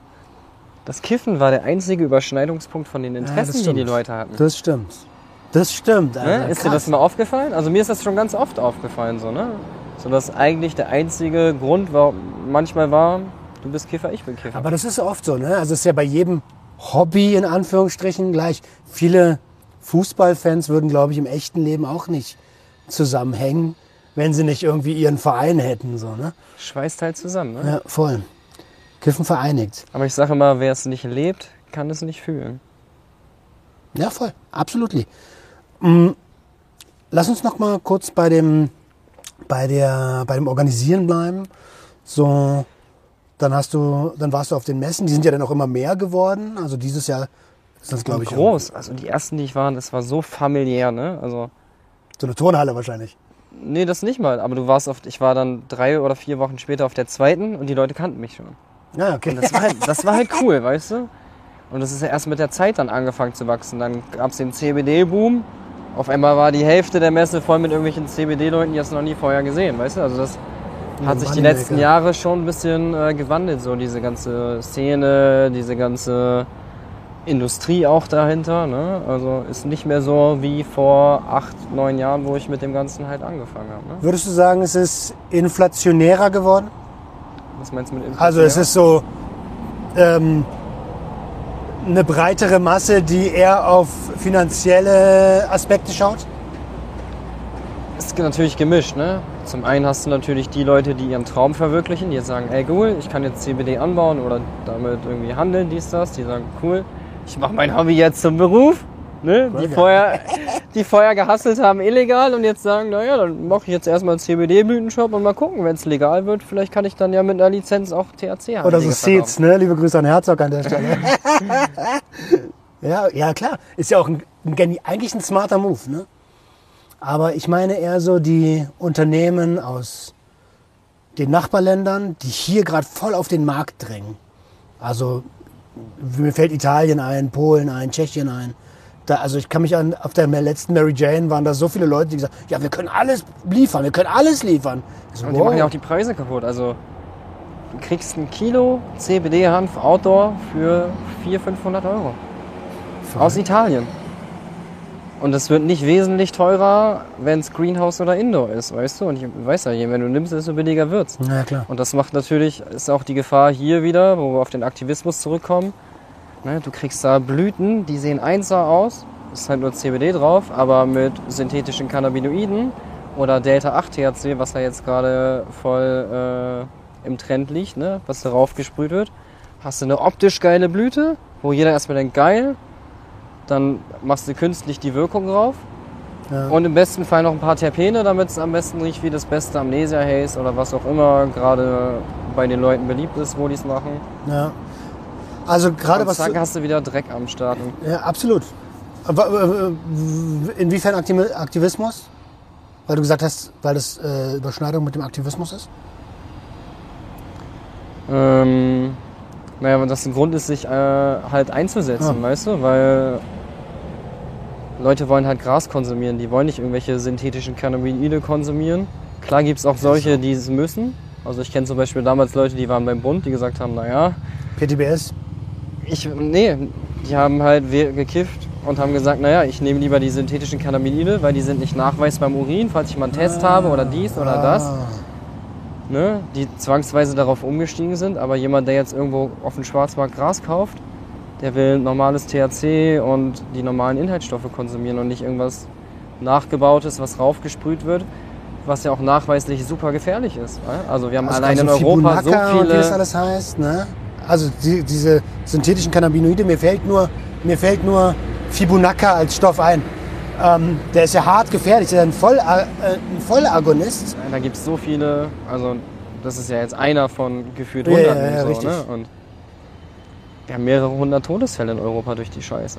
Das Kiffen war der einzige Überschneidungspunkt von den Interessen, die die stimmt. Leute hatten. Das stimmt. Das stimmt. Ne? Alter, Ist dir das mal aufgefallen? Also mir ist das schon ganz oft aufgefallen, so, ne? So dass eigentlich der einzige Grund war, manchmal war, du bist Kiffer, ich bin Kiffer. Aber das ist oft so, ne? Also es ist ja bei jedem Hobby in Anführungsstrichen gleich. Viele Fußballfans würden, glaube ich, im echten Leben auch nicht zusammenhängen, wenn sie nicht irgendwie ihren Verein hätten, so, ne? Schweißt halt zusammen, ne? Ja, voll. Kiffen vereinigt. Aber ich sage immer, wer es nicht lebt, kann es nicht fühlen. Ja, voll. Absolut. Mm, lass uns noch mal kurz bei dem, bei der, bei dem Organisieren bleiben. So, dann hast du, dann warst du auf den Messen. Die sind ja dann auch immer mehr geworden. Also dieses Jahr ist das, glaube ich, groß. Also die ersten, die ich war, das war so familiär, ne? Also so eine Turnhalle wahrscheinlich. nee, das nicht mal. Aber du warst oft, ich war dann drei oder vier Wochen später auf der zweiten und die Leute kannten mich schon. Ja, okay. Und das war halt, das war halt cool, weißt du? Und das ist ja erst mit der Zeit dann angefangen zu wachsen. Dann gab es den CBD-Boom. Auf einmal war die Hälfte der Messe voll mit irgendwelchen CBD-Leuten, die hast du noch nie vorher gesehen, weißt du? Also das hat sich die letzten Jahre schon ein bisschen äh, gewandelt, so diese ganze Szene, diese ganze Industrie auch dahinter. Ne? Also ist nicht mehr so wie vor acht, neun Jahren, wo ich mit dem Ganzen halt angefangen habe. Ne? Würdest du sagen, es ist inflationärer geworden? Was meinst du mit Also es ist so ähm, eine breitere Masse, die eher auf finanzielle Aspekte schaut? ist natürlich gemischt, ne? Zum einen hast du natürlich die Leute, die ihren Traum verwirklichen, die jetzt sagen, ey cool, ich kann jetzt CBD anbauen oder damit irgendwie handeln, dies, das. Die sagen, cool, ich mache mein Hobby jetzt zum Beruf. Ne? Die, vorher, die vorher gehasselt haben illegal und jetzt sagen, naja, dann mache ich jetzt erstmal einen CBD-Blütenshop und mal gucken, wenn es legal wird, vielleicht kann ich dann ja mit einer Lizenz auch THC haben. Oder so Seeds, ne? Liebe Grüße an Herzog an der Stelle. [LAUGHS] ja, ja, klar. Ist ja auch ein, ein, eigentlich ein smarter Move, ne? Aber ich meine eher so die Unternehmen aus den Nachbarländern, die hier gerade voll auf den Markt drängen. Also mir fällt Italien ein, Polen ein, Tschechien ein. Da, also ich kann mich an, auf der letzten Mary Jane waren da so viele Leute, die gesagt ja, wir können alles liefern, wir können alles liefern. So, Und die wow. machen ja auch die Preise kaputt. Also du kriegst ein Kilo CBD-Hanf Outdoor für 400, 500 Euro. Aus Italien. Und es wird nicht wesentlich teurer, wenn es Greenhouse oder Indoor ist, weißt du? Und ich weiß ja, je mehr du nimmst, desto billiger wird's. ja, klar. Und das macht natürlich, ist auch die Gefahr hier wieder, wo wir auf den Aktivismus zurückkommen. Ne, du kriegst da Blüten, die sehen einser aus, ist halt nur CBD drauf, aber mit synthetischen Cannabinoiden oder Delta-8-THC, was ja jetzt gerade voll äh, im Trend liegt, ne, was darauf gesprüht wird, hast du eine optisch geile Blüte, wo jeder erstmal denkt, geil, dann machst du künstlich die Wirkung drauf Ja. und im besten Fall noch ein paar Terpene, damit es am besten riecht wie das beste Amnesia Haze oder was auch immer gerade bei den Leuten beliebt ist, wo die es machen. Ja. Also gerade was. zack, hast du wieder Dreck am Start. Ja, absolut. Aber, äh, Inwiefern Aktiv- Aktivismus? Weil du gesagt hast, weil das äh, Überschneidung mit dem Aktivismus ist? Ähm, naja, wenn das ein Grund ist, sich äh, halt einzusetzen, Ja. weißt du? Weil Leute wollen halt Gras konsumieren, die wollen nicht irgendwelche synthetischen Cannabinoide konsumieren. Klar gibt es auch solche, die es müssen. Also ich kenne zum Beispiel damals Leute, die waren beim Bund, die gesagt haben, naja, PTBS? Ich, nee, die haben halt gekifft und haben gesagt, naja, ich nehme lieber die synthetischen Cannabinoide, weil die sind nicht nachweisbar im Urin, falls ich mal einen Test habe oder dies oder das. Ah. Ne, die zwangsweise darauf umgestiegen sind, aber jemand, der jetzt irgendwo auf dem Schwarzmarkt Gras kauft, der will normales THC und die normalen Inhaltsstoffe konsumieren und nicht irgendwas nachgebautes, was raufgesprüht wird, was ja auch nachweislich super gefährlich ist. ne? Also wir haben Also allein in also Europa so und wie das viele... alles heißt, ne? Also die, diese synthetischen Cannabinoide, mir fällt nur, mir fällt nur Fibonacca als Stoff ein. Ähm, der ist ja hart gefährlich, der ist ein, Voll, äh, ein Vollagonist. Da gibt es so viele, also das ist ja jetzt einer von gefühlt Ja, hunderten. ja, ja, so, richtig. Ne? Und wir haben mehrere hundert Todesfälle in Europa durch die Scheiße.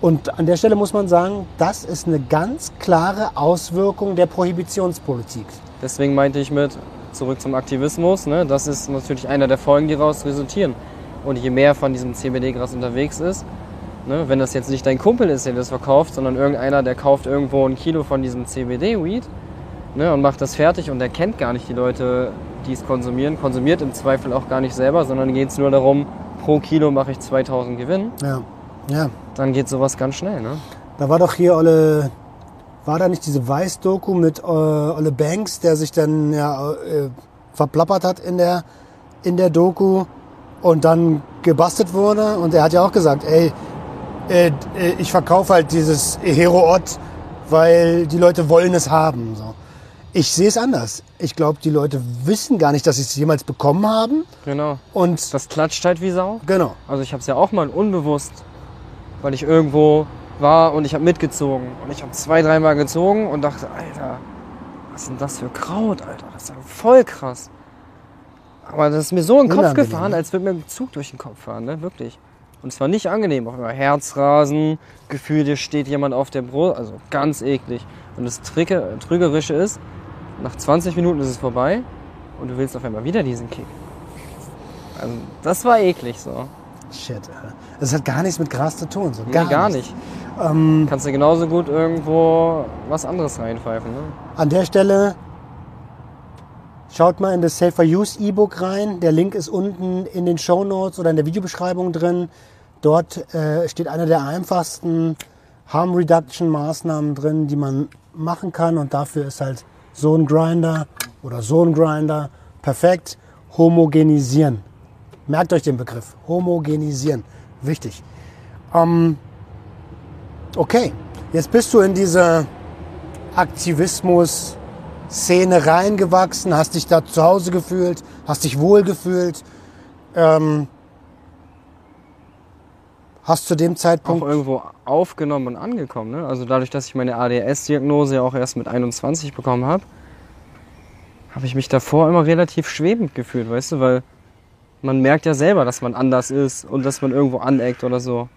Und an der Stelle muss man sagen, das ist eine ganz klare Auswirkung der Prohibitionspolitik. Deswegen meinte ich mit, zurück zum Aktivismus, ne? das ist natürlich einer der Folgen, die daraus resultieren. Und je mehr von diesem CBD-Gras unterwegs ist, ne? wenn das jetzt nicht dein Kumpel ist, der das verkauft, sondern irgendeiner, der kauft irgendwo ein Kilo von diesem CBD-Weed ne? und macht das fertig und der kennt gar nicht die Leute, die es konsumieren, konsumiert im Zweifel auch gar nicht selber, sondern geht es nur darum, pro Kilo mache ich 2000 Gewinn, Ja, ja. dann geht sowas ganz schnell. Ne? Da war doch hier Olle, war da nicht diese Weiß-Doku mit äh, Olle Banks, der sich dann ja äh, verplappert hat in der, in der Doku und dann gebastelt wurde. Und er hat ja auch gesagt, ey, äh, äh, ich verkaufe halt dieses Heroot, weil die Leute wollen es haben. So. Ich sehe es anders. Ich glaube, die Leute wissen gar nicht, dass sie es jemals bekommen haben. Genau. Und Das klatscht halt wie Sau. genau. Also ich habe es ja auch mal unbewusst, weil ich irgendwo war und ich habe mitgezogen. Und ich habe zwei, dreimal gezogen und dachte, Alter, was ist denn das für Kraut, Alter? Das ist ja voll krass. Aber das ist mir so in den Kopf gefahren, ne? als würde mir ein Zug durch den Kopf fahren, ne? Wirklich. Und es war nicht angenehm. Auch immer Herzrasen, Gefühl, dir steht jemand auf der Brust. Also ganz eklig. Und das Tricke, Trügerische ist, nach 20 Minuten ist es vorbei und du willst auf einmal wieder diesen Kick. Also das war eklig so. Shit, Alter. Das hat gar nichts mit Gras zu tun. So. Nee, Gar, gar nichts. nicht. Ähm, Kannst du genauso gut irgendwo was anderes reinpfeifen. Ne? An der Stelle schaut mal in das Safer Use E-Book rein. Der Link ist unten in den Show Notes oder in der Videobeschreibung drin. Dort äh, steht eine der einfachsten Harm Reduction Maßnahmen drin, die man machen kann. Und dafür ist halt so ein Grinder oder so ein Grinder perfekt. Homogenisieren. Merkt euch den Begriff. Homogenisieren. Wichtig. Ähm, okay, jetzt bist du in diese Aktivismus-Szene reingewachsen, hast dich da zu Hause gefühlt, hast dich wohl gefühlt. Ähm, hast zu dem Auch Zeitpunkt irgendwo aufgenommen und angekommen. Ne? Also dadurch, dass ich meine ADS-Diagnose ja auch erst mit 21 bekommen habe, habe ich mich davor immer relativ schwebend gefühlt, weißt du, weil man merkt ja selber, dass man anders ist und dass man irgendwo aneckt oder so.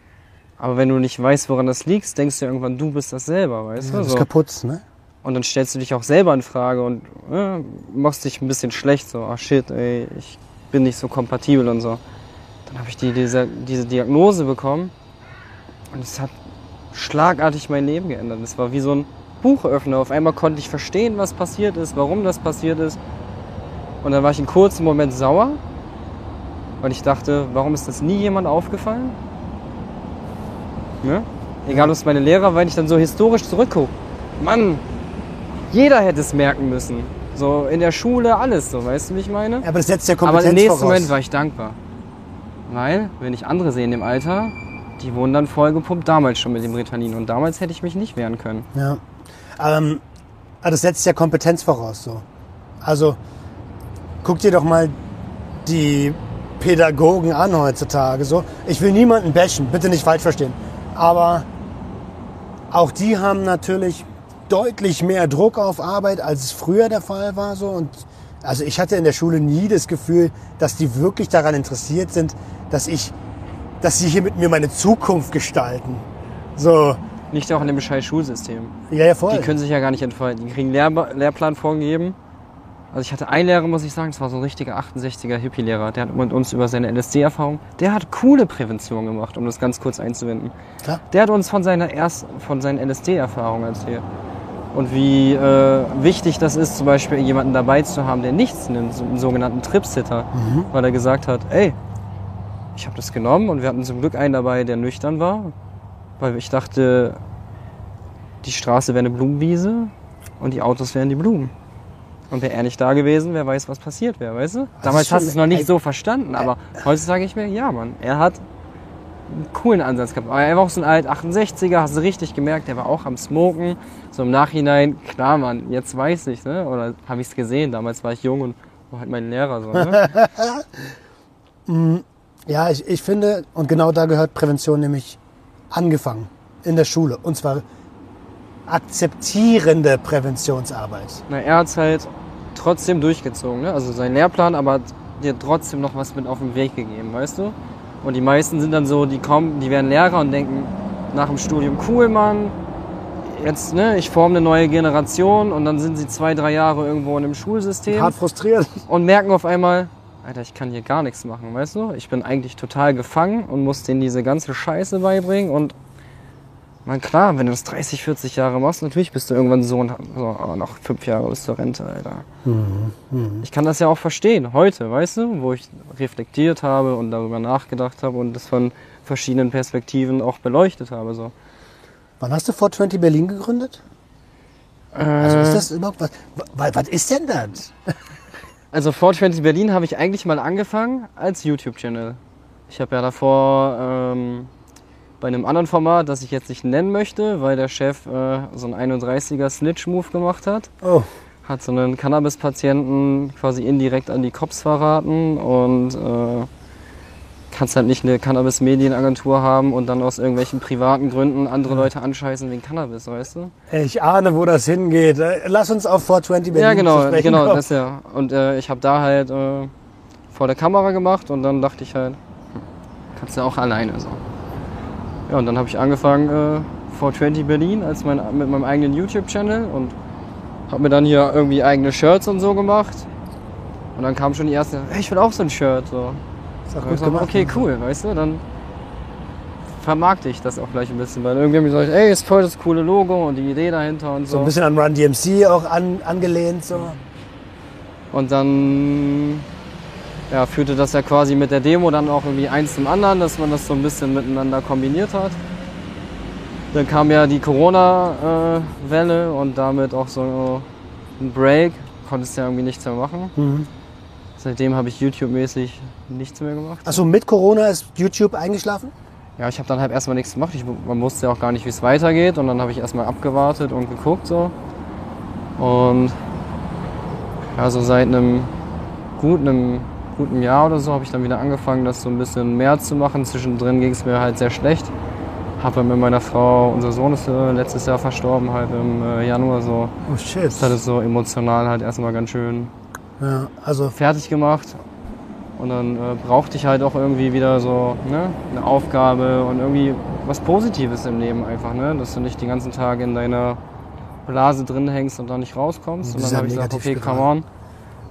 Aber wenn du nicht weißt, woran das liegt, denkst du ja irgendwann, du bist das selber, weißt ja, du? das So. kaputt, ne? Und dann stellst du dich auch selber in Frage und äh, machst dich ein bisschen schlecht, so, ah shit, ey, ich bin nicht so kompatibel und so. Dann habe ich die, diese, diese Diagnose bekommen und es hat schlagartig mein Leben geändert. Es war wie so ein Buchöffner. Auf einmal konnte ich verstehen, was passiert ist, warum das passiert ist. Und dann war ich einen kurzen Moment sauer, weil ich dachte, warum ist das nie jemand aufgefallen? Ne? Egal, ob es meine Lehrer, weil ich dann so historisch zurückgucke. Mann, jeder hätte es merken müssen. So in der Schule, alles so, weißt du, wie ich meine? Aber das setzt ja Aber Kompetenz im nächsten voraus. Moment war ich dankbar. Weil, wenn ich andere sehe in dem Alter, die wurden dann vollgepumpt, damals schon mit dem Ritalin. Und damals hätte ich mich nicht wehren können. Ja. Ähm, aber das setzt ja Kompetenz voraus. So. Also guck dir doch mal die Pädagogen an heutzutage. So. Ich will niemanden bashen, bitte nicht falsch verstehen. Aber auch die haben natürlich deutlich mehr Druck auf Arbeit, als es früher der Fall war. So. Und also ich hatte in der Schule nie das Gefühl, dass die wirklich daran interessiert sind, dass ich, dass sie hier mit mir meine Zukunft gestalten. So, Nicht auch in dem scheiß Schulsystem. ja, ja, voll. Die können sich ja gar nicht entfalten. Die kriegen einen Lehr Lehrplan vorgegeben. Also ich hatte einen Lehrer, muss ich sagen, das war so ein richtiger 68er Hippie-Lehrer. Der hat mit uns über seine LSD-Erfahrung, der hat coole Prävention gemacht, um das ganz kurz einzuwenden. Klar. Der hat uns von seiner erst, von seinen LSD-Erfahrungen erzählt. Und wie äh, wichtig das ist, zum Beispiel jemanden dabei zu haben, der nichts nimmt, so einen sogenannten Tripsitter. Weil er gesagt hat, ey, ich habe das genommen und wir hatten zum Glück einen dabei, der nüchtern war. Weil ich dachte, die Straße wäre eine Blumenwiese und die Autos wären die Blumen. Und wäre er nicht da gewesen, wer weiß, was passiert wäre, weißt du? Damals hast du es noch nicht so verstanden, aber heute sage ich mir, ja, Mann, er hat einen coolen Ansatz gehabt. Aber er war auch so ein alt 68er, hast du richtig gemerkt, der war auch am Smoken. So im Nachhinein, klar, Mann, jetzt weiß ich, ne? Oder habe ich es gesehen, damals war ich jung und war halt mein Lehrer so, ne? [LAUGHS] Ja, ich, ich finde, und genau da gehört Prävention nämlich angefangen in der Schule. Und zwar akzeptierende Präventionsarbeit. Na, er hat's halt trotzdem durchgezogen, ne? Also sein Lehrplan, aber hat dir trotzdem noch was mit auf den Weg gegeben, weißt du? Und die meisten sind dann so, die kommen, die werden Lehrer und denken nach dem Studium, cool, Mann, jetzt, ne, ich forme eine neue Generation und dann sind sie zwei, drei Jahre irgendwo in einem Schulsystem Hart frustriert. und merken auf einmal, Alter, ich kann hier gar nichts machen, weißt du? Ich bin eigentlich total gefangen und muss denen diese ganze Scheiße beibringen und man klar, wenn du das 30, 40 Jahre machst, natürlich bist du irgendwann so und so, oh, noch fünf Jahre bis zur Rente, Alter. Ich kann das ja auch verstehen, heute, weißt du, wo ich reflektiert habe und darüber nachgedacht habe und das von verschiedenen Perspektiven auch beleuchtet habe, so. Wann hast du 420 Berlin gegründet? Also Äh. ist das überhaupt was? Was, was ist denn das? [LAUGHS] Also 420 Berlin habe ich eigentlich mal angefangen als YouTube-Channel. Ich habe ja davor ähm, bei einem anderen Format, das ich jetzt nicht nennen möchte, weil der Chef äh, so einen 31er Snitch-Move gemacht hat, Oh, hat so einen Cannabis-Patienten quasi indirekt an die Cops verraten und äh, kannst halt nicht eine Cannabis-Medienagentur haben und dann aus irgendwelchen privaten Gründen andere Leute anscheißen wegen Cannabis, weißt du? Ich ahne, wo das hingeht. Äh, Lass uns auf 420 Berlin Ja, genau, sprechen genau, kommen. das ja. Und äh, ich habe da halt äh, vor der Kamera gemacht und dann dachte ich halt, hm, kannst du auch alleine so. Ja, und dann habe ich angefangen äh, 420 Berlin als mein, mit meinem eigenen YouTube-Channel und habe mir dann hier irgendwie eigene Shirts und so gemacht. Und dann kam schon die erste, hey, ich will auch so ein Shirt. So. Ist auch gut ich gemacht. okay, cool, weißt du, dann vermarkte ich das auch gleich ein bisschen, weil irgendwie haben die gesagt, ey, ist voll das coole Logo und die Idee dahinter und So so. ein bisschen an Run DMC auch an, angelehnt. So. Und dann ja, führte das ja quasi mit der Demo dann auch irgendwie eins zum anderen, dass man das so ein bisschen miteinander kombiniert hat. Dann kam ja die Corona-Welle und damit auch so ein Break. Konntest ja irgendwie nichts mehr machen. Mhm. Seitdem habe ich YouTube-mäßig nichts mehr gemacht. Achso, mit Corona ist YouTube eingeschlafen? Ja, ich habe dann halt erstmal nichts gemacht. Ich, man wusste ja auch gar nicht, wie es weitergeht. Und dann habe ich erstmal abgewartet und geguckt so. Und ja, so seit einem guten, einem guten Jahr oder so habe ich dann wieder angefangen, das so ein bisschen mehr zu machen. Zwischendrin ging es mir halt sehr schlecht. Habe mit meiner Frau, unser Sohn ist äh, letztes Jahr verstorben, halt im äh, Januar so. Oh shit. Das hat es so emotional halt erstmal ganz schön Ja, also fertig gemacht. Und dann äh, brauchte ich halt auch irgendwie wieder so ne, eine Aufgabe und irgendwie was Positives im Leben einfach, ne? Dass du nicht den ganzen Tag in deiner Blase drin hängst und da nicht rauskommst. Und dann Dieser habe ich gesagt, okay, come on.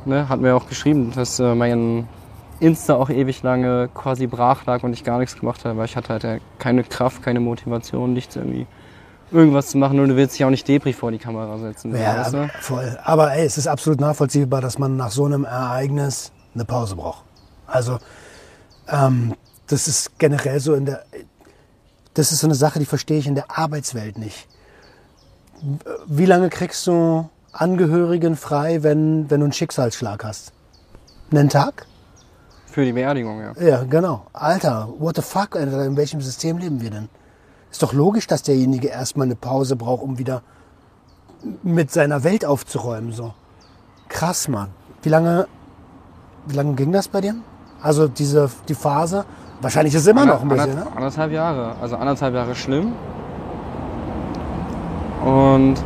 Ne, hat mir auch geschrieben, dass äh, mein Insta auch ewig lange quasi brach lag und ich gar nichts gemacht habe, weil ich hatte halt keine Kraft, keine Motivation, nichts irgendwie irgendwas zu machen und du willst dich auch nicht Depri vor die Kamera setzen. Ja, weißt du? voll. Aber ey, es ist absolut nachvollziehbar, dass man nach so einem Ereignis eine Pause braucht. Also, ähm, das ist generell so in der. Das ist so eine Sache, die verstehe ich in der Arbeitswelt nicht. Wie lange kriegst du Angehörigen frei, wenn, wenn du einen Schicksalsschlag hast? Einen Tag? Für die Beerdigung, ja. Ja, genau. Alter, what the fuck, Alter, in welchem System leben wir denn? Ist doch logisch, dass derjenige erstmal eine Pause braucht, um wieder mit seiner Welt aufzuräumen. So. Krass, Mann. Wie lange, wie lange ging das bei dir? Also diese, die Phase? Wahrscheinlich ist es immer noch ein bisschen, ne? Anderth- Anderthalb Jahre. Also anderthalb Jahre schlimm. Und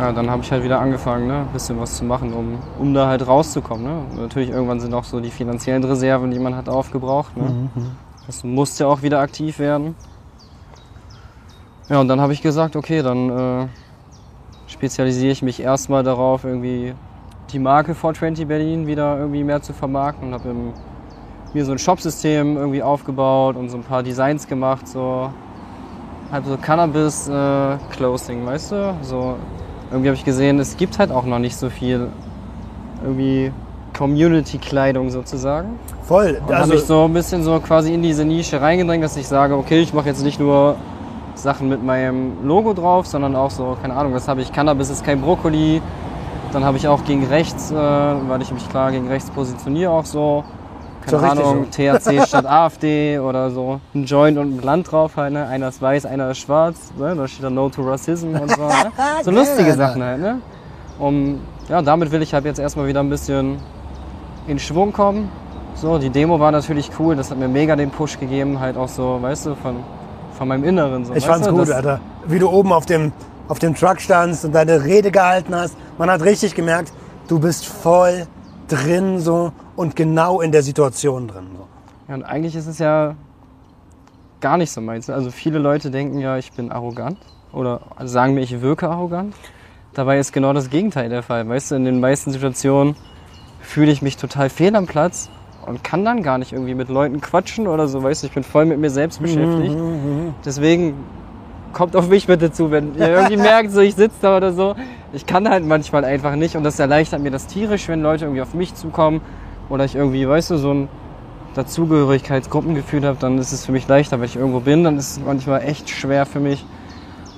ja, dann habe ich halt wieder angefangen, ne, ein bisschen was zu machen, um, um da halt rauszukommen. Ne? Natürlich irgendwann sind auch so die finanziellen Reserven, die man hat, aufgebraucht. Ne? Das musste ja auch wieder aktiv werden. Ja, und dann habe ich gesagt, okay, dann äh, spezialisiere ich mich erstmal darauf, irgendwie die Marke 420 Berlin wieder irgendwie mehr zu vermarkten und habe mir so ein Shopsystem irgendwie aufgebaut und so ein paar Designs gemacht, so halt so Cannabis äh, Clothing, weißt du? So irgendwie habe ich gesehen, es gibt halt auch noch nicht so viel irgendwie Community Kleidung sozusagen. Voll. Und Also, habe ich so ein bisschen so quasi in diese Nische reingedrängt, dass ich sage, okay, ich mache jetzt nicht nur Sachen mit meinem Logo drauf, sondern auch so, keine Ahnung, was habe ich? Cannabis ist kein Brokkoli. Dann habe ich auch gegen rechts, äh, weil ich mich klar gegen rechts positioniere, auch so, keine So Ahnung, THC [LAUGHS] statt AfD oder so. Ein Joint und ein Land drauf halt, ne? Einer ist weiß, einer ist schwarz, ne? Da steht dann No to Racism und so. Ne? [LAUGHS] So lustige. Sachen halt, ne? Um, ja, damit will ich halt jetzt erstmal wieder ein bisschen in Schwung kommen. So, die Demo war natürlich cool, das hat mir mega den Push gegeben, halt auch so, weißt du, von, von meinem Inneren. So, ich fand's du, gut, das, Alter. Wie du oben auf dem, auf dem Truck standst und deine Rede gehalten hast. Man hat richtig gemerkt, du bist voll drin so und genau in der Situation drin. So. Ja, und eigentlich ist es ja gar nicht so meins. Also viele Leute denken ja, ich bin arrogant oder sagen mir, ich wirke arrogant. Dabei ist genau das Gegenteil der Fall. Weißt du, in den meisten Situationen fühle ich mich total fehl am Platz und kann dann gar nicht irgendwie mit Leuten quatschen oder so. Weißt du, ich bin voll mit mir selbst beschäftigt. Deswegen kommt auf mich bitte zu, wenn ihr irgendwie [LAUGHS] merkt, so ich sitze da oder so. Ich kann halt manchmal einfach nicht und das erleichtert mir das tierisch, wenn Leute irgendwie auf mich zukommen oder ich irgendwie, weißt du, so ein Dazugehörigkeitsgruppengefühl habe, dann ist es für mich leichter. Wenn ich irgendwo bin, dann ist es manchmal echt schwer für mich,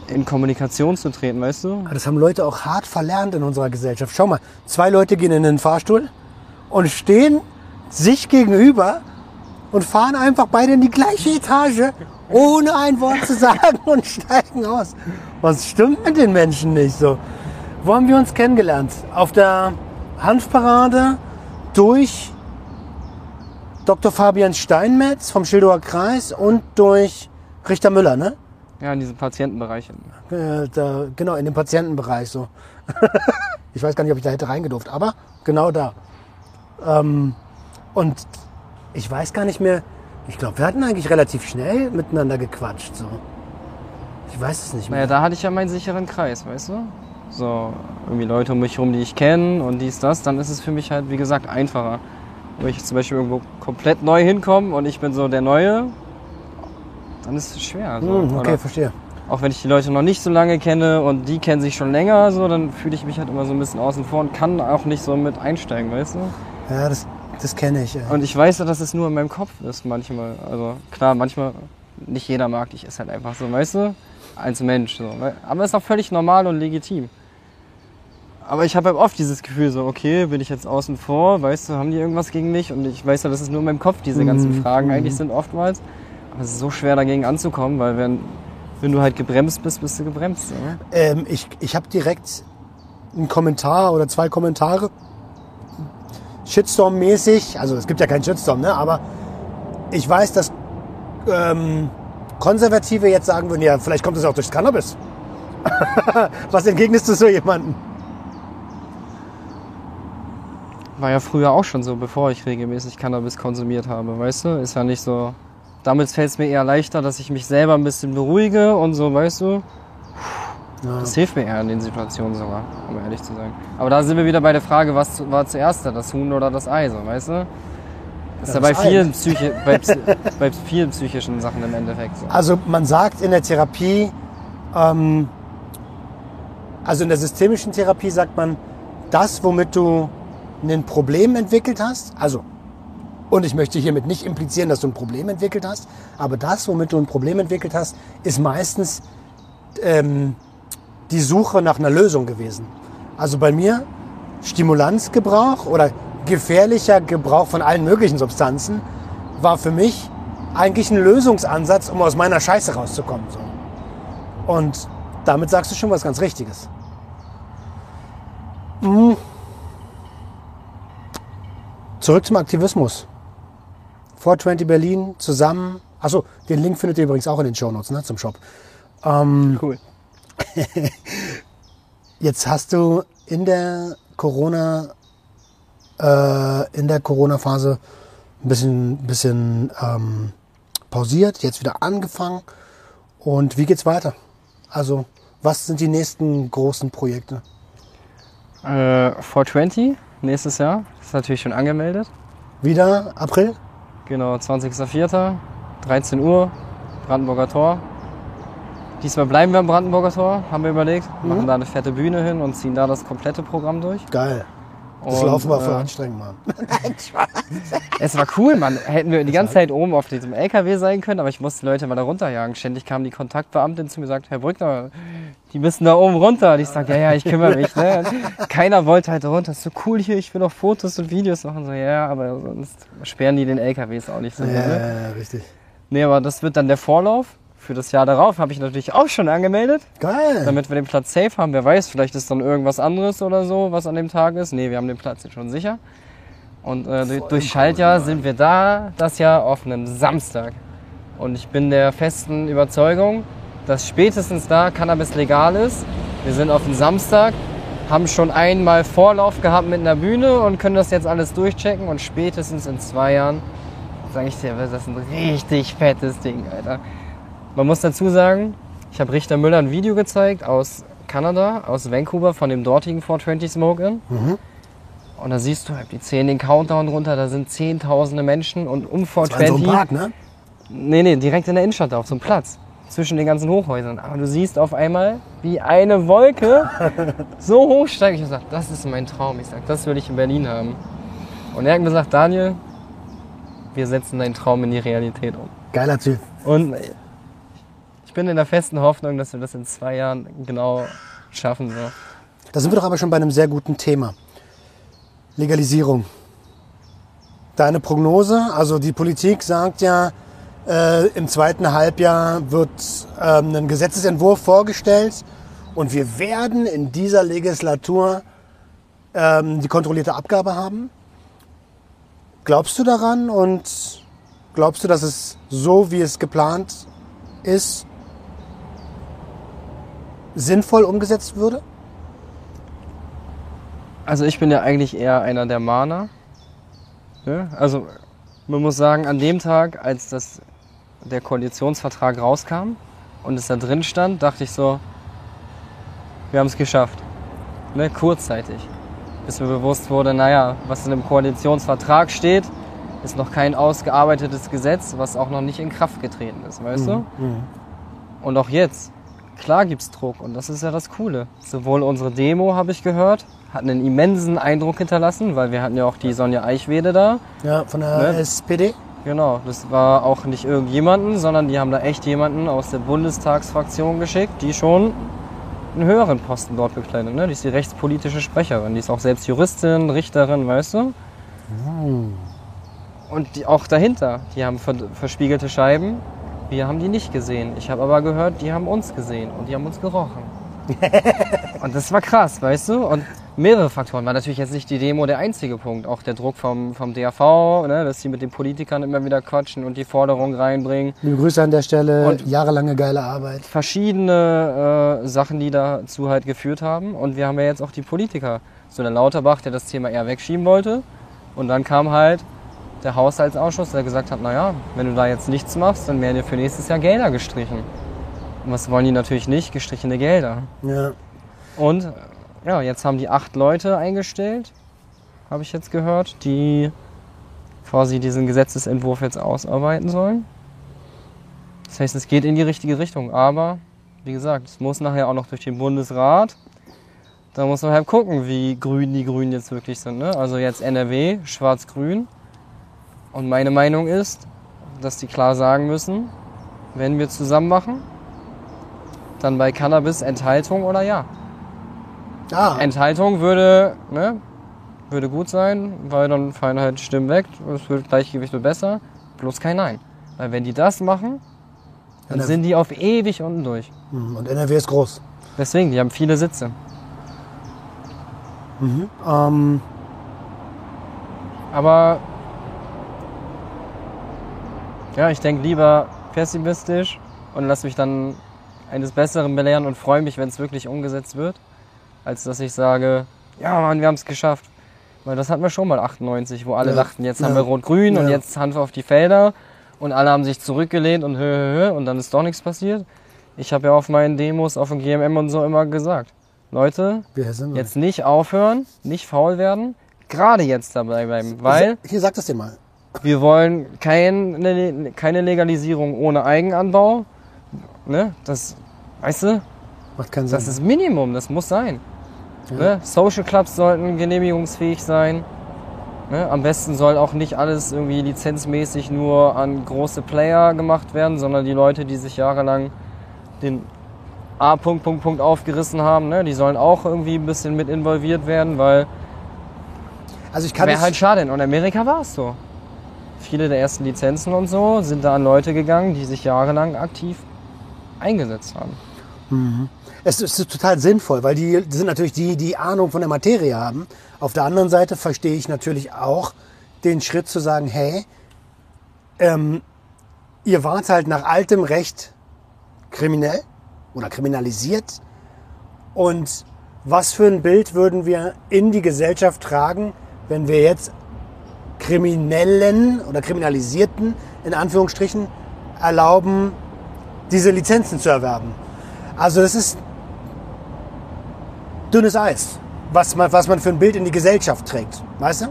in Kommunikation zu treten, weißt du? Aber Das haben Leute auch hart verlernt in unserer Gesellschaft. Schau mal, zwei Leute gehen in den Fahrstuhl und stehen sich gegenüber und fahren einfach beide in die gleiche Etage, ohne ein Wort zu sagen [LAUGHS] und steigen aus. Was stimmt mit den Menschen nicht so? Wo haben wir uns kennengelernt? Auf der Hanfparade durch Dr. Fabian Steinmetz vom Schildower Kreis und durch Richter Müller, ne? Ja, in diesem Patientenbereich. Äh, da, genau, in dem Patientenbereich so. [LAUGHS] ich weiß gar nicht, ob ich da hätte reingedurft, aber genau da. Ähm, und ich weiß gar nicht mehr, ich glaube, wir hatten eigentlich relativ schnell miteinander gequatscht. So. Ich weiß es nicht mehr. Naja, da hatte ich ja meinen sicheren Kreis, weißt du? So, irgendwie Leute um mich herum, die ich kenne und dies, das, dann ist es für mich halt, wie gesagt, einfacher. Wenn ich zum Beispiel irgendwo komplett neu hinkomme und ich bin so der Neue, dann ist es schwer. So. Hm, okay, Oder verstehe. auch wenn ich die Leute noch nicht so lange kenne und die kennen sich schon länger, so, dann fühle ich mich halt immer so ein bisschen außen vor und kann auch nicht so mit einsteigen, weißt du? Ja, das, das kenne ich. Ja. Und ich weiß ja, dass es nur in meinem Kopf ist manchmal. Also klar, manchmal, nicht jeder mag dich, ist halt einfach so, weißt du? Als Mensch. So. Aber ist auch völlig normal und legitim. Aber ich habe halt oft dieses Gefühl so, okay, bin ich jetzt außen vor, weißt du, haben die irgendwas gegen mich? Und ich weiß ja, dass es nur in meinem Kopf diese ganzen Mhm, Fragen mhm. eigentlich sind oftmals. Aber es ist so schwer dagegen anzukommen, weil wenn, wenn du halt gebremst bist, bist du gebremst. Ne? Ähm, ich ich habe direkt einen Kommentar oder zwei Kommentare. Shitstorm-mäßig. Also es gibt ja keinen Shitstorm, ne? aber ich weiß, dass ähm, Konservative jetzt sagen würden, ja, vielleicht kommt es auch durchs Cannabis. [LAUGHS] Was entgegnest du so jemanden? War ja früher auch schon so, bevor ich regelmäßig Cannabis konsumiert habe, weißt du? Ist ja nicht so. Damit fällt es mir eher leichter, dass ich mich selber ein bisschen beruhige und so, weißt du? Das hilft mir eher in den Situationen sogar, um ehrlich zu sein. Aber da sind wir wieder bei der Frage, was war zuerst da, das Huhn oder das Ei, so, weißt du? Das ist ja, bei Ei. vielen, Psychi bei, [LAUGHS] bei vielen psychischen Sachen im Endeffekt so. Also man sagt in der Therapie, ähm, also in der systemischen Therapie sagt man, das, womit du ein Problem entwickelt hast, also, und ich möchte hiermit nicht implizieren, dass du ein Problem entwickelt hast, aber das, womit du ein Problem entwickelt hast, ist meistens ähm, die Suche nach einer Lösung gewesen. Also bei mir Stimulanzgebrauch oder gefährlicher Gebrauch von allen möglichen Substanzen war für mich eigentlich ein Lösungsansatz, um aus meiner Scheiße rauszukommen. So. Und damit sagst du schon was ganz Richtiges. Mhm. Zurück zum Aktivismus. 420 Berlin zusammen. Achso, den Link findet ihr übrigens auch in den Shownotes ne, zum Shop. Ähm, Cool. [LAUGHS] Jetzt hast du in der Corona, äh, in der Corona-Phase ein bisschen, bisschen ähm, pausiert, jetzt wieder angefangen. Und wie geht's weiter? Also, was sind die nächsten großen Projekte? Äh, 420 nächstes Jahr, das ist natürlich schon angemeldet. Wieder April? Genau, 20.04., 13 Uhr, Brandenburger Tor. Diesmal bleiben wir am Brandenburger Tor, haben wir überlegt. Machen da eine fette Bühne hin und ziehen da das komplette Programm durch. Geil. Das Und, Laufen war voll äh, anstrengend, Mann. [LAUGHS] Es war cool, Mann. Hätten wir die ganze Zeit oben auf diesem LKW sein können, aber ich musste die Leute mal da runterjagen. Ständig kam die Kontaktbeamtin zu mir und sagt, Herr Brückner, die müssen da oben runter. Und ich sag, ja, ja, ich kümmere mich. Ne? [LAUGHS] Keiner wollte halt da runter. Das ist so cool hier, ich will noch Fotos und Videos machen. So, ja, aber sonst sperren die den LKWs auch nicht so. Ja, Ne? ja, richtig. Nee, aber das wird dann der Vorlauf. Für das Jahr darauf habe ich natürlich auch schon angemeldet, Geil. damit wir den Platz safe haben. Wer weiß, vielleicht ist dann irgendwas anderes oder so, was an dem Tag ist. Nee, wir haben den Platz jetzt schon sicher. Und äh, durch, durch Schaltjahr sind wir da das Jahr auf einem Samstag. Und ich bin der festen Überzeugung, dass spätestens da Cannabis legal ist. Wir sind auf einem Samstag, haben schon einmal Vorlauf gehabt mit einer Bühne und können das jetzt alles durchchecken. Und spätestens in zwei Jahren, sage ich dir, wird das ein richtig fettes Ding, Alter. Man muss dazu sagen, ich habe Richter Müller ein Video gezeigt aus Kanada, aus Vancouver, von dem dortigen 420 Smoke-In. Und da siehst du, halt, die zählen den Countdown runter, da sind zehntausende Menschen und um Das war in so 420... einem Park, ne? Nee, nee, direkt in der Innenstadt auf so einem Platz. Zwischen den ganzen Hochhäusern. Aber du siehst auf einmal, wie eine Wolke [LAUGHS] so hoch steigt. Ich sag, das ist mein Traum. Ich sag, das will ich in Berlin haben. Und er hat mir gesagt, Daniel, wir setzen deinen Traum in die Realität um. Geiler Typ. Und ich bin in der festen Hoffnung, dass wir das in zwei Jahren genau schaffen. So. Da sind wir doch aber schon bei einem sehr guten Thema. Legalisierung. Deine Prognose, also die Politik sagt ja, äh, im zweiten Halbjahr wird ähm, ein Gesetzesentwurf vorgestellt und wir werden in dieser Legislatur ähm, die kontrollierte Abgabe haben. Glaubst du daran und glaubst du, dass es so, wie es geplant ist, sinnvoll umgesetzt würde? Also ich bin ja eigentlich eher einer der Mahner. Ja, also man muss sagen, an dem Tag, als das, der Koalitionsvertrag rauskam und es da drin stand, dachte ich so, wir haben es geschafft. Ne, kurzzeitig. Bis mir bewusst wurde, naja, was in dem Koalitionsvertrag steht, ist noch kein ausgearbeitetes Gesetz, was auch noch nicht in Kraft getreten ist, weißt du? Und auch jetzt, klar gibt's Druck und das ist ja das Coole. Sowohl unsere Demo, habe ich gehört, hat einen immensen Eindruck hinterlassen, weil wir hatten ja auch die Sonja Eichwede da. Ja, von der Ne? SPD? Genau, das war auch nicht irgendjemanden, sondern die haben da echt jemanden aus der Bundestagsfraktion geschickt, die schon einen höheren Posten dort bekleidet. Ne? Die ist die rechtspolitische Sprecherin, die ist auch selbst Juristin, Richterin, weißt du? Und die, auch dahinter, die haben ver verspiegelte Scheiben. Wir haben die nicht gesehen. Ich habe aber gehört, die haben uns gesehen und die haben uns gerochen. [LAUGHS] und das war krass, weißt du? Und mehrere Faktoren. War natürlich jetzt nicht die Demo der einzige Punkt. Auch der Druck vom, vom DAV, ne, dass die mit den Politikern immer wieder quatschen und die Forderungen reinbringen. Liebe Grüße an der Stelle. Und- jahrelange geile Arbeit. Verschiedene äh, Sachen, die dazu halt geführt haben. Und wir haben ja jetzt auch die Politiker. So der Lauterbach, der das Thema eher wegschieben wollte. Und dann kam halt der Haushaltsausschuss, der gesagt hat, naja, wenn du da jetzt nichts machst, dann werden dir für nächstes Jahr Gelder gestrichen. Und was wollen die natürlich nicht? Gestrichene Gelder. Ja. Und äh, ja, jetzt haben die acht Leute eingestellt, habe ich jetzt gehört, die quasi diesen Gesetzesentwurf jetzt ausarbeiten sollen. Das heißt, es geht in die richtige Richtung. Aber, wie gesagt, es muss nachher auch noch durch den Bundesrat. Da muss man halt gucken, wie grün die Grünen jetzt wirklich sind. Ne? Also jetzt NRW, schwarz-grün. Und meine Meinung ist, dass die klar sagen müssen, wenn wir zusammen machen, dann bei Cannabis Enthaltung oder ja. Ah, Enthaltung würde, ne, würde gut sein, weil dann fallen halt Stimmen weg, es wird Gleichgewicht wird besser, bloß kein Nein. Weil wenn die das machen, dann NRW. sind die auf ewig unten durch. hm, und NRW ist groß. Deswegen, die haben viele Sitze. Ähm, Aber ja, ich denke lieber pessimistisch und lass mich dann eines Besseren belehren und freue mich, wenn es wirklich umgesetzt wird, als dass ich sage, ja Mann, wir haben es geschafft. Weil das hatten wir schon mal 98, wo alle Ja, dachten, jetzt ja, haben wir Rot-Grün und ja. jetzt Hanf auf die Felder und alle haben sich zurückgelehnt und hö, hö, hö, und dann ist doch nichts passiert. Ich habe ja auf meinen Demos, auf dem GMM und so immer gesagt, Leute, jetzt nicht aufhören, nicht faul werden, gerade jetzt dabei bleiben, weil Hier, sag das dir mal. Wir wollen kein, keine Legalisierung ohne Eigenanbau. Ne? Das, weißt du, Macht keinen Sinn. das ist Minimum, das muss sein. Ne? Social Clubs sollten genehmigungsfähig sein. Ne? Am besten soll auch nicht alles irgendwie lizenzmäßig nur an große Player gemacht werden, sondern die Leute, die sich jahrelang den A. Punkt, Punkt, Punkt aufgerissen haben, ne? die sollen auch irgendwie ein bisschen mit involviert werden, weil also ich kann Wäre halt schade. Und in Amerika war es so. Viele der ersten Lizenzen und so sind da an Leute gegangen, die sich jahrelang aktiv eingesetzt haben. es ist total sinnvoll, weil die sind natürlich die, die Ahnung von der Materie haben. Auf der anderen Seite verstehe ich natürlich auch den Schritt zu sagen, hey, ähm, ihr wart halt nach altem Recht kriminell oder kriminalisiert und was für ein Bild würden wir in die Gesellschaft tragen, wenn wir jetzt Kriminellen oder Kriminalisierten in Anführungsstrichen erlauben, diese Lizenzen zu erwerben. Also das ist dünnes Eis, was man, was man für ein Bild in die Gesellschaft trägt. Weißt du?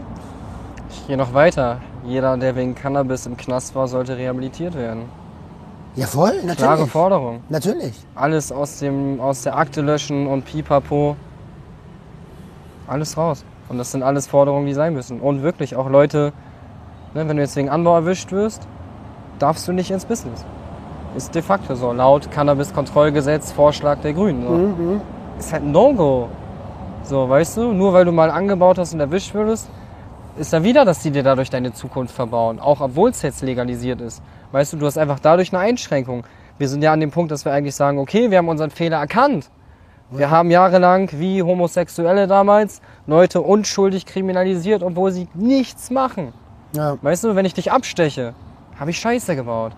Ich gehe noch weiter. Jeder, der wegen Cannabis im Knast war, sollte rehabilitiert werden. Ja, voll, Klare natürlich. Forderung. Natürlich. Alles aus, dem, aus der Akte löschen und pipapo. Alles raus. Und das sind alles Forderungen, die sein müssen. Und wirklich auch Leute, ne, wenn du jetzt wegen Anbau erwischt wirst, darfst du nicht ins Business. Ist de facto so. Laut Cannabis-Kontrollgesetz, Vorschlag der Grünen. So. Ist halt ein No-Go. So, weißt du? Nur weil du mal angebaut hast und erwischt würdest, ist da wieder, dass die dir dadurch deine Zukunft verbauen. Auch obwohl es jetzt legalisiert ist. Weißt du, du hast einfach dadurch eine Einschränkung. Wir sind ja an dem Punkt, dass wir eigentlich sagen, okay, wir haben unseren Fehler erkannt. Wir haben jahrelang, wie Homosexuelle damals, Leute unschuldig kriminalisiert, obwohl sie nichts machen. Ja. Weißt du, wenn ich dich absteche, habe ich Scheiße gebaut.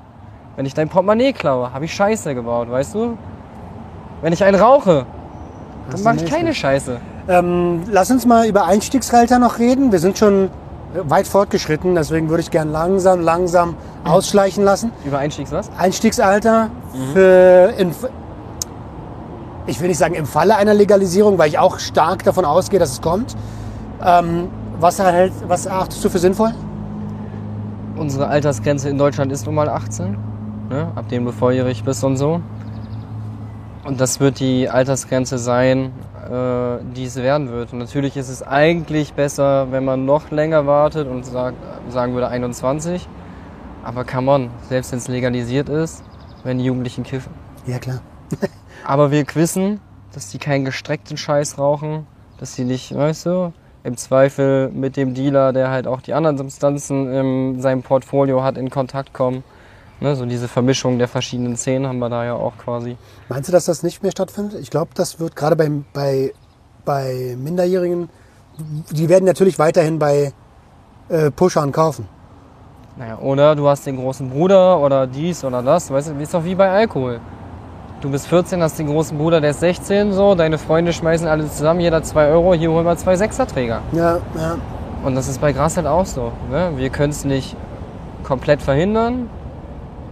Wenn ich dein Portemonnaie klaue, habe ich Scheiße gebaut, weißt du? Wenn ich einen rauche, dann mache ich keine Scheiße. Ähm, lass uns mal über Einstiegsgehälter noch reden. Wir sind schon weit fortgeschritten, deswegen würde ich gern langsam, langsam ausschleichen lassen. Über Einstiegs was? Einstiegsalter für in, ich will nicht sagen im Falle einer Legalisierung, weil ich auch stark davon ausgehe, dass es kommt. Ähm, was, erhält, was erachtest du für sinnvoll? Unsere Altersgrenze in Deutschland ist nun mal 18, ne? ab dem du volljährig bist und so. Und das wird die Altersgrenze sein, äh, die es werden wird. Und natürlich ist es eigentlich besser, wenn man noch länger wartet und sagt, sagen würde 21. Aber come on, selbst wenn es legalisiert ist, wenn die Jugendlichen kiffen. Ja, klar. [LAUGHS] Aber wir wissen, dass die keinen gestreckten Scheiß rauchen, dass die nicht, weißt du, im Zweifel mit dem Dealer, der halt auch die anderen Substanzen in seinem Portfolio hat, in Kontakt kommen. Ne, so diese Vermischung der verschiedenen Szenen haben wir da ja auch quasi. Meinst du, dass das nicht mehr stattfindet? Ich glaube, das wird gerade bei, bei, bei Minderjährigen, die werden natürlich weiterhin bei äh, Pushern kaufen. Naja, oder du hast den großen Bruder oder dies oder das, weißt du, ist doch wie bei Alkohol. Du bist 14, hast den großen Bruder, der ist 16, so, deine Freunde schmeißen alle zusammen, jeder 2 Euro, hier holen wir zwei Sechserträger. Ja, ja. Und das ist bei Gras halt auch so. Ne? Wir können es nicht komplett verhindern,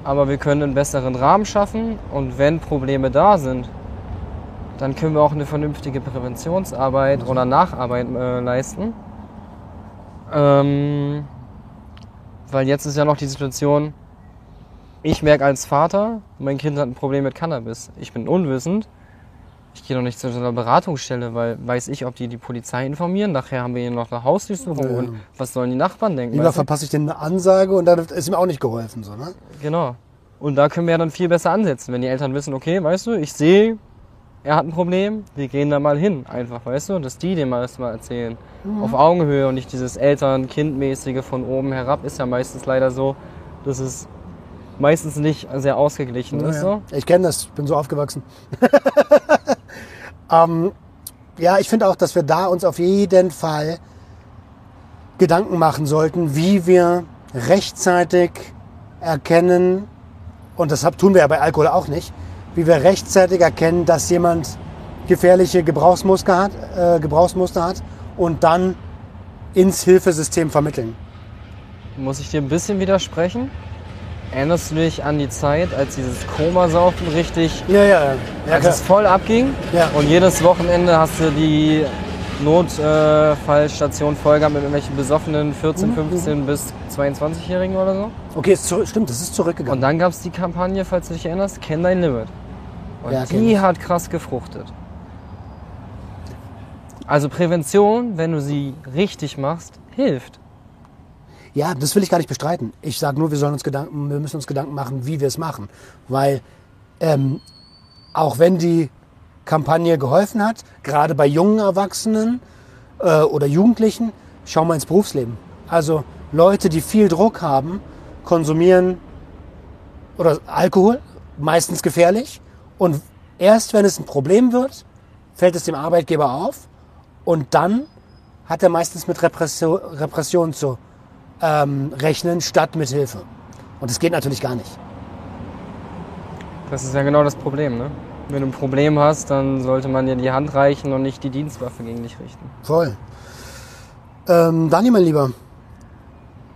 aber wir können einen besseren Rahmen schaffen. Und wenn Probleme da sind, dann können wir auch eine vernünftige Präventionsarbeit oder Nacharbeit äh, leisten. Ähm, weil jetzt ist ja noch die Situation, ich merke als Vater, mein Kind hat ein Problem mit Cannabis. Ich bin unwissend. Ich gehe noch nicht zu so einer Beratungsstelle, weil weiß ich, ob die die Polizei informieren. Nachher haben wir hier noch eine Hausdurchsuchung. Ja. Und was sollen die Nachbarn denken? Lieber verpasse ich denen eine Ansage und dann ist ihm auch nicht geholfen. So, ne? Genau. Und da können wir ja dann viel besser ansetzen, wenn die Eltern wissen, okay, weißt du, ich sehe, er hat ein Problem, wir gehen da mal hin, einfach, weißt du, dass die dem mal erstmal erzählen. Auf Augenhöhe und nicht dieses Eltern-Kind-mäßige von oben herab ist ja meistens leider so, dass es meistens nicht sehr ausgeglichen ist. So. Ich kenne das, bin so aufgewachsen. [LAUGHS] ähm, ja, ich finde auch, dass wir da uns auf jeden Fall Gedanken machen sollten, wie wir rechtzeitig erkennen, und das tun wir ja bei Alkohol auch nicht, wie wir rechtzeitig erkennen, dass jemand gefährliche Gebrauchsmuster hat, äh, Gebrauchsmuster hat und dann ins Hilfesystem vermitteln. Muss ich dir ein bisschen widersprechen? Erinnerst du dich an die Zeit, als dieses Komasaufen richtig Ja, ja, ja. ja als klar. es voll abging Ja. und jedes Wochenende hast du die Notfallstation voll gehabt mit irgendwelchen besoffenen 14, Mhm, 15 bis 22-Jährigen oder so. Okay, ist stimmt, das ist Und zurückgegangen. dann gab es die Kampagne, falls du dich erinnerst, Kenn dein Limit. Und Ja, kenn die ich. hat krass gefruchtet. Also Prävention, wenn du sie richtig machst, hilft. Ja, das will ich gar nicht bestreiten. Ich sage nur, wir sollen uns Gedanken, wir müssen uns Gedanken machen, wie wir es machen. Weil ähm, auch wenn die Kampagne geholfen hat, gerade bei jungen Erwachsenen äh, oder Jugendlichen, schau mal ins Berufsleben. Also Leute, die viel Druck haben, konsumieren oder Alkohol, meistens gefährlich. Und erst wenn es ein Problem wird, fällt es dem Arbeitgeber auf. Und dann hat er meistens mit Repression, Repression zu ähm, rechnen, statt mit Hilfe. Und das geht natürlich gar nicht. Das ist ja genau das Problem, ne? Wenn du ein Problem hast, dann sollte man dir die Hand reichen und nicht die Dienstwaffe gegen dich richten. Voll. Ähm, Dani, mein Lieber,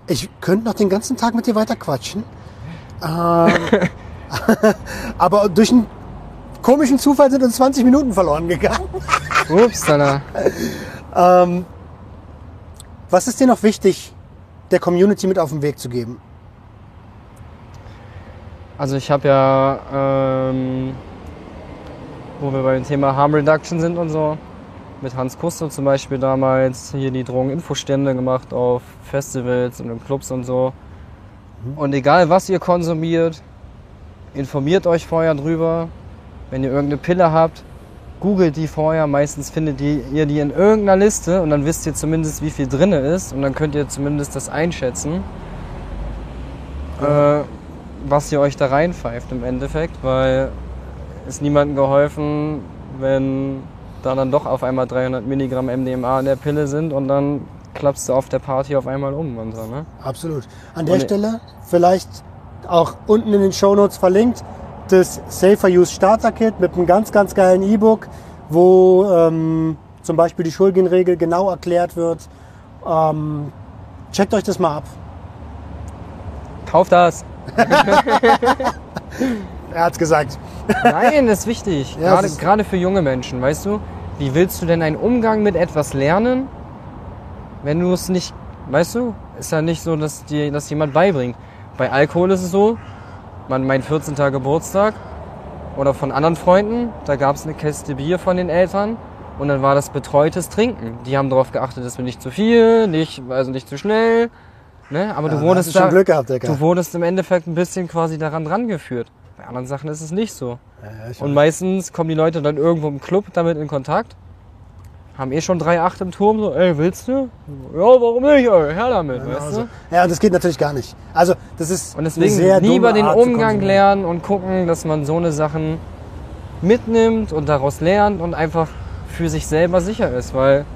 ich könnte noch den ganzen Tag mit dir weiter quatschen. Ähm, [LAUGHS] aber durch einen komischen Zufall sind uns 20 Minuten verloren gegangen. Ups, dann. [LAUGHS] Ähm, was ist dir noch wichtig, der Community mit auf den Weg zu geben? Also ich habe ja, ähm, wo wir beim Thema Harm Reduction sind und so, mit Hans Kusto zum Beispiel damals hier die Drogeninfostände gemacht auf Festivals und in Clubs und so. Und egal was ihr konsumiert, informiert euch vorher drüber. Wenn ihr irgendeine Pille habt, googelt die vorher. Meistens findet ihr die in irgendeiner Liste und dann wisst ihr zumindest, wie viel drinne ist und dann könnt ihr zumindest das einschätzen. Äh, was ihr euch da reinpfeift im Endeffekt, weil ist niemandem geholfen, wenn da dann doch auf einmal 300 Milligramm MDMA in der Pille sind und dann klappst du auf der Party auf einmal um und so, ne? Absolut. An der Und- Stelle vielleicht auch unten in den Shownotes verlinkt das Safer Use Starter Kit mit einem ganz, ganz geilen E-Book, wo ähm, zum Beispiel die Schulgenregel genau erklärt wird. Ähm, checkt euch das mal ab. Kauf das! [LAUGHS] Er hat's gesagt. Nein, das ist wichtig. Ja, gerade, es ist- gerade für junge Menschen, weißt du? Wie willst du denn einen Umgang mit etwas lernen, wenn du es nicht, weißt du? Ist ja nicht so, dass dir das jemand beibringt. Bei Alkohol ist es so, mein 14. Geburtstag oder von anderen Freunden, da gab es eine Kiste Bier von den Eltern und dann war das betreutes Trinken. Die haben darauf geachtet, dass wir nicht zu viel, nicht, also nicht zu schnell. Ne? Aber Ja, du wurdest da, gehabt, du wurdest im Endeffekt ein bisschen quasi daran dran geführt. Bei anderen Sachen ist es nicht so. Ja, Und meistens kommen die Leute dann irgendwo im Club damit in Kontakt. Haben eh schon 3,8 im Turm, so, ey, willst du? Ja, warum nicht, ey, her damit, weißt Also, du? ja, und das geht natürlich gar nicht. Also, das ist Und deswegen sehr lieber den Art Umgang lernen und gucken, dass man so eine Sachen mitnimmt und daraus lernt und einfach für sich selber sicher ist, weil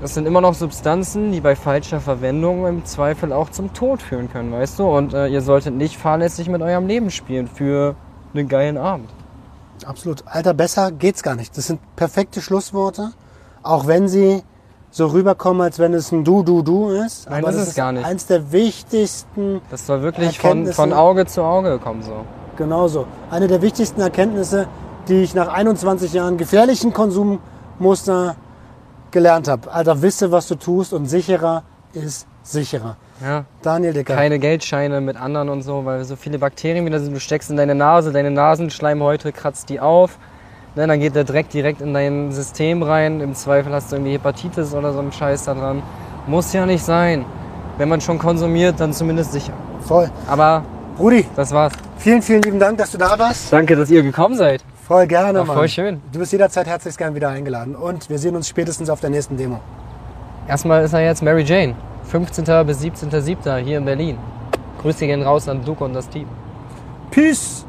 das sind immer noch Substanzen, die bei falscher Verwendung im Zweifel auch zum Tod führen können, weißt du? Und äh, ihr solltet nicht fahrlässig mit eurem Leben spielen für einen geilen Abend. Absolut. Alter, besser geht's gar nicht. Das sind perfekte Schlussworte. Auch wenn sie so rüberkommen, als wenn es ein Du, Du, Du ist. Nein, Aber das ist gar nicht. Eins der wichtigsten, Das soll wirklich von, von Auge zu Auge kommen so. genauso, eine der wichtigsten Erkenntnisse, die ich nach 21 Jahren gefährlichen Konsummuster gelernt habe. Alter, wisse, was du tust und sicherer ist sicherer. Ja. Daniel Dicker. Keine Geldscheine mit anderen und so, weil so viele Bakterien wieder sind. Du steckst in deine Nase, deine Nasenschleimhäute kratzt die auf. Ne, dann geht der Dreck direkt in dein System rein. Im Zweifel hast du irgendwie Hepatitis oder so einen Scheiß da dran. Muss ja nicht sein. Wenn man schon konsumiert, dann zumindest sicher. Voll. Aber Rudi, das war's. vielen, vielen lieben Dank, dass du da warst. Danke, dass ihr gekommen seid. Voll gerne, Mann. voll schön. Du bist jederzeit herzlich gern wieder eingeladen. Und wir sehen uns spätestens auf der nächsten Demo. Erstmal ist er jetzt Mary Jane. 15. bis 17.07. hier in Berlin. Grüße gehen raus an Duke und das Team. Peace!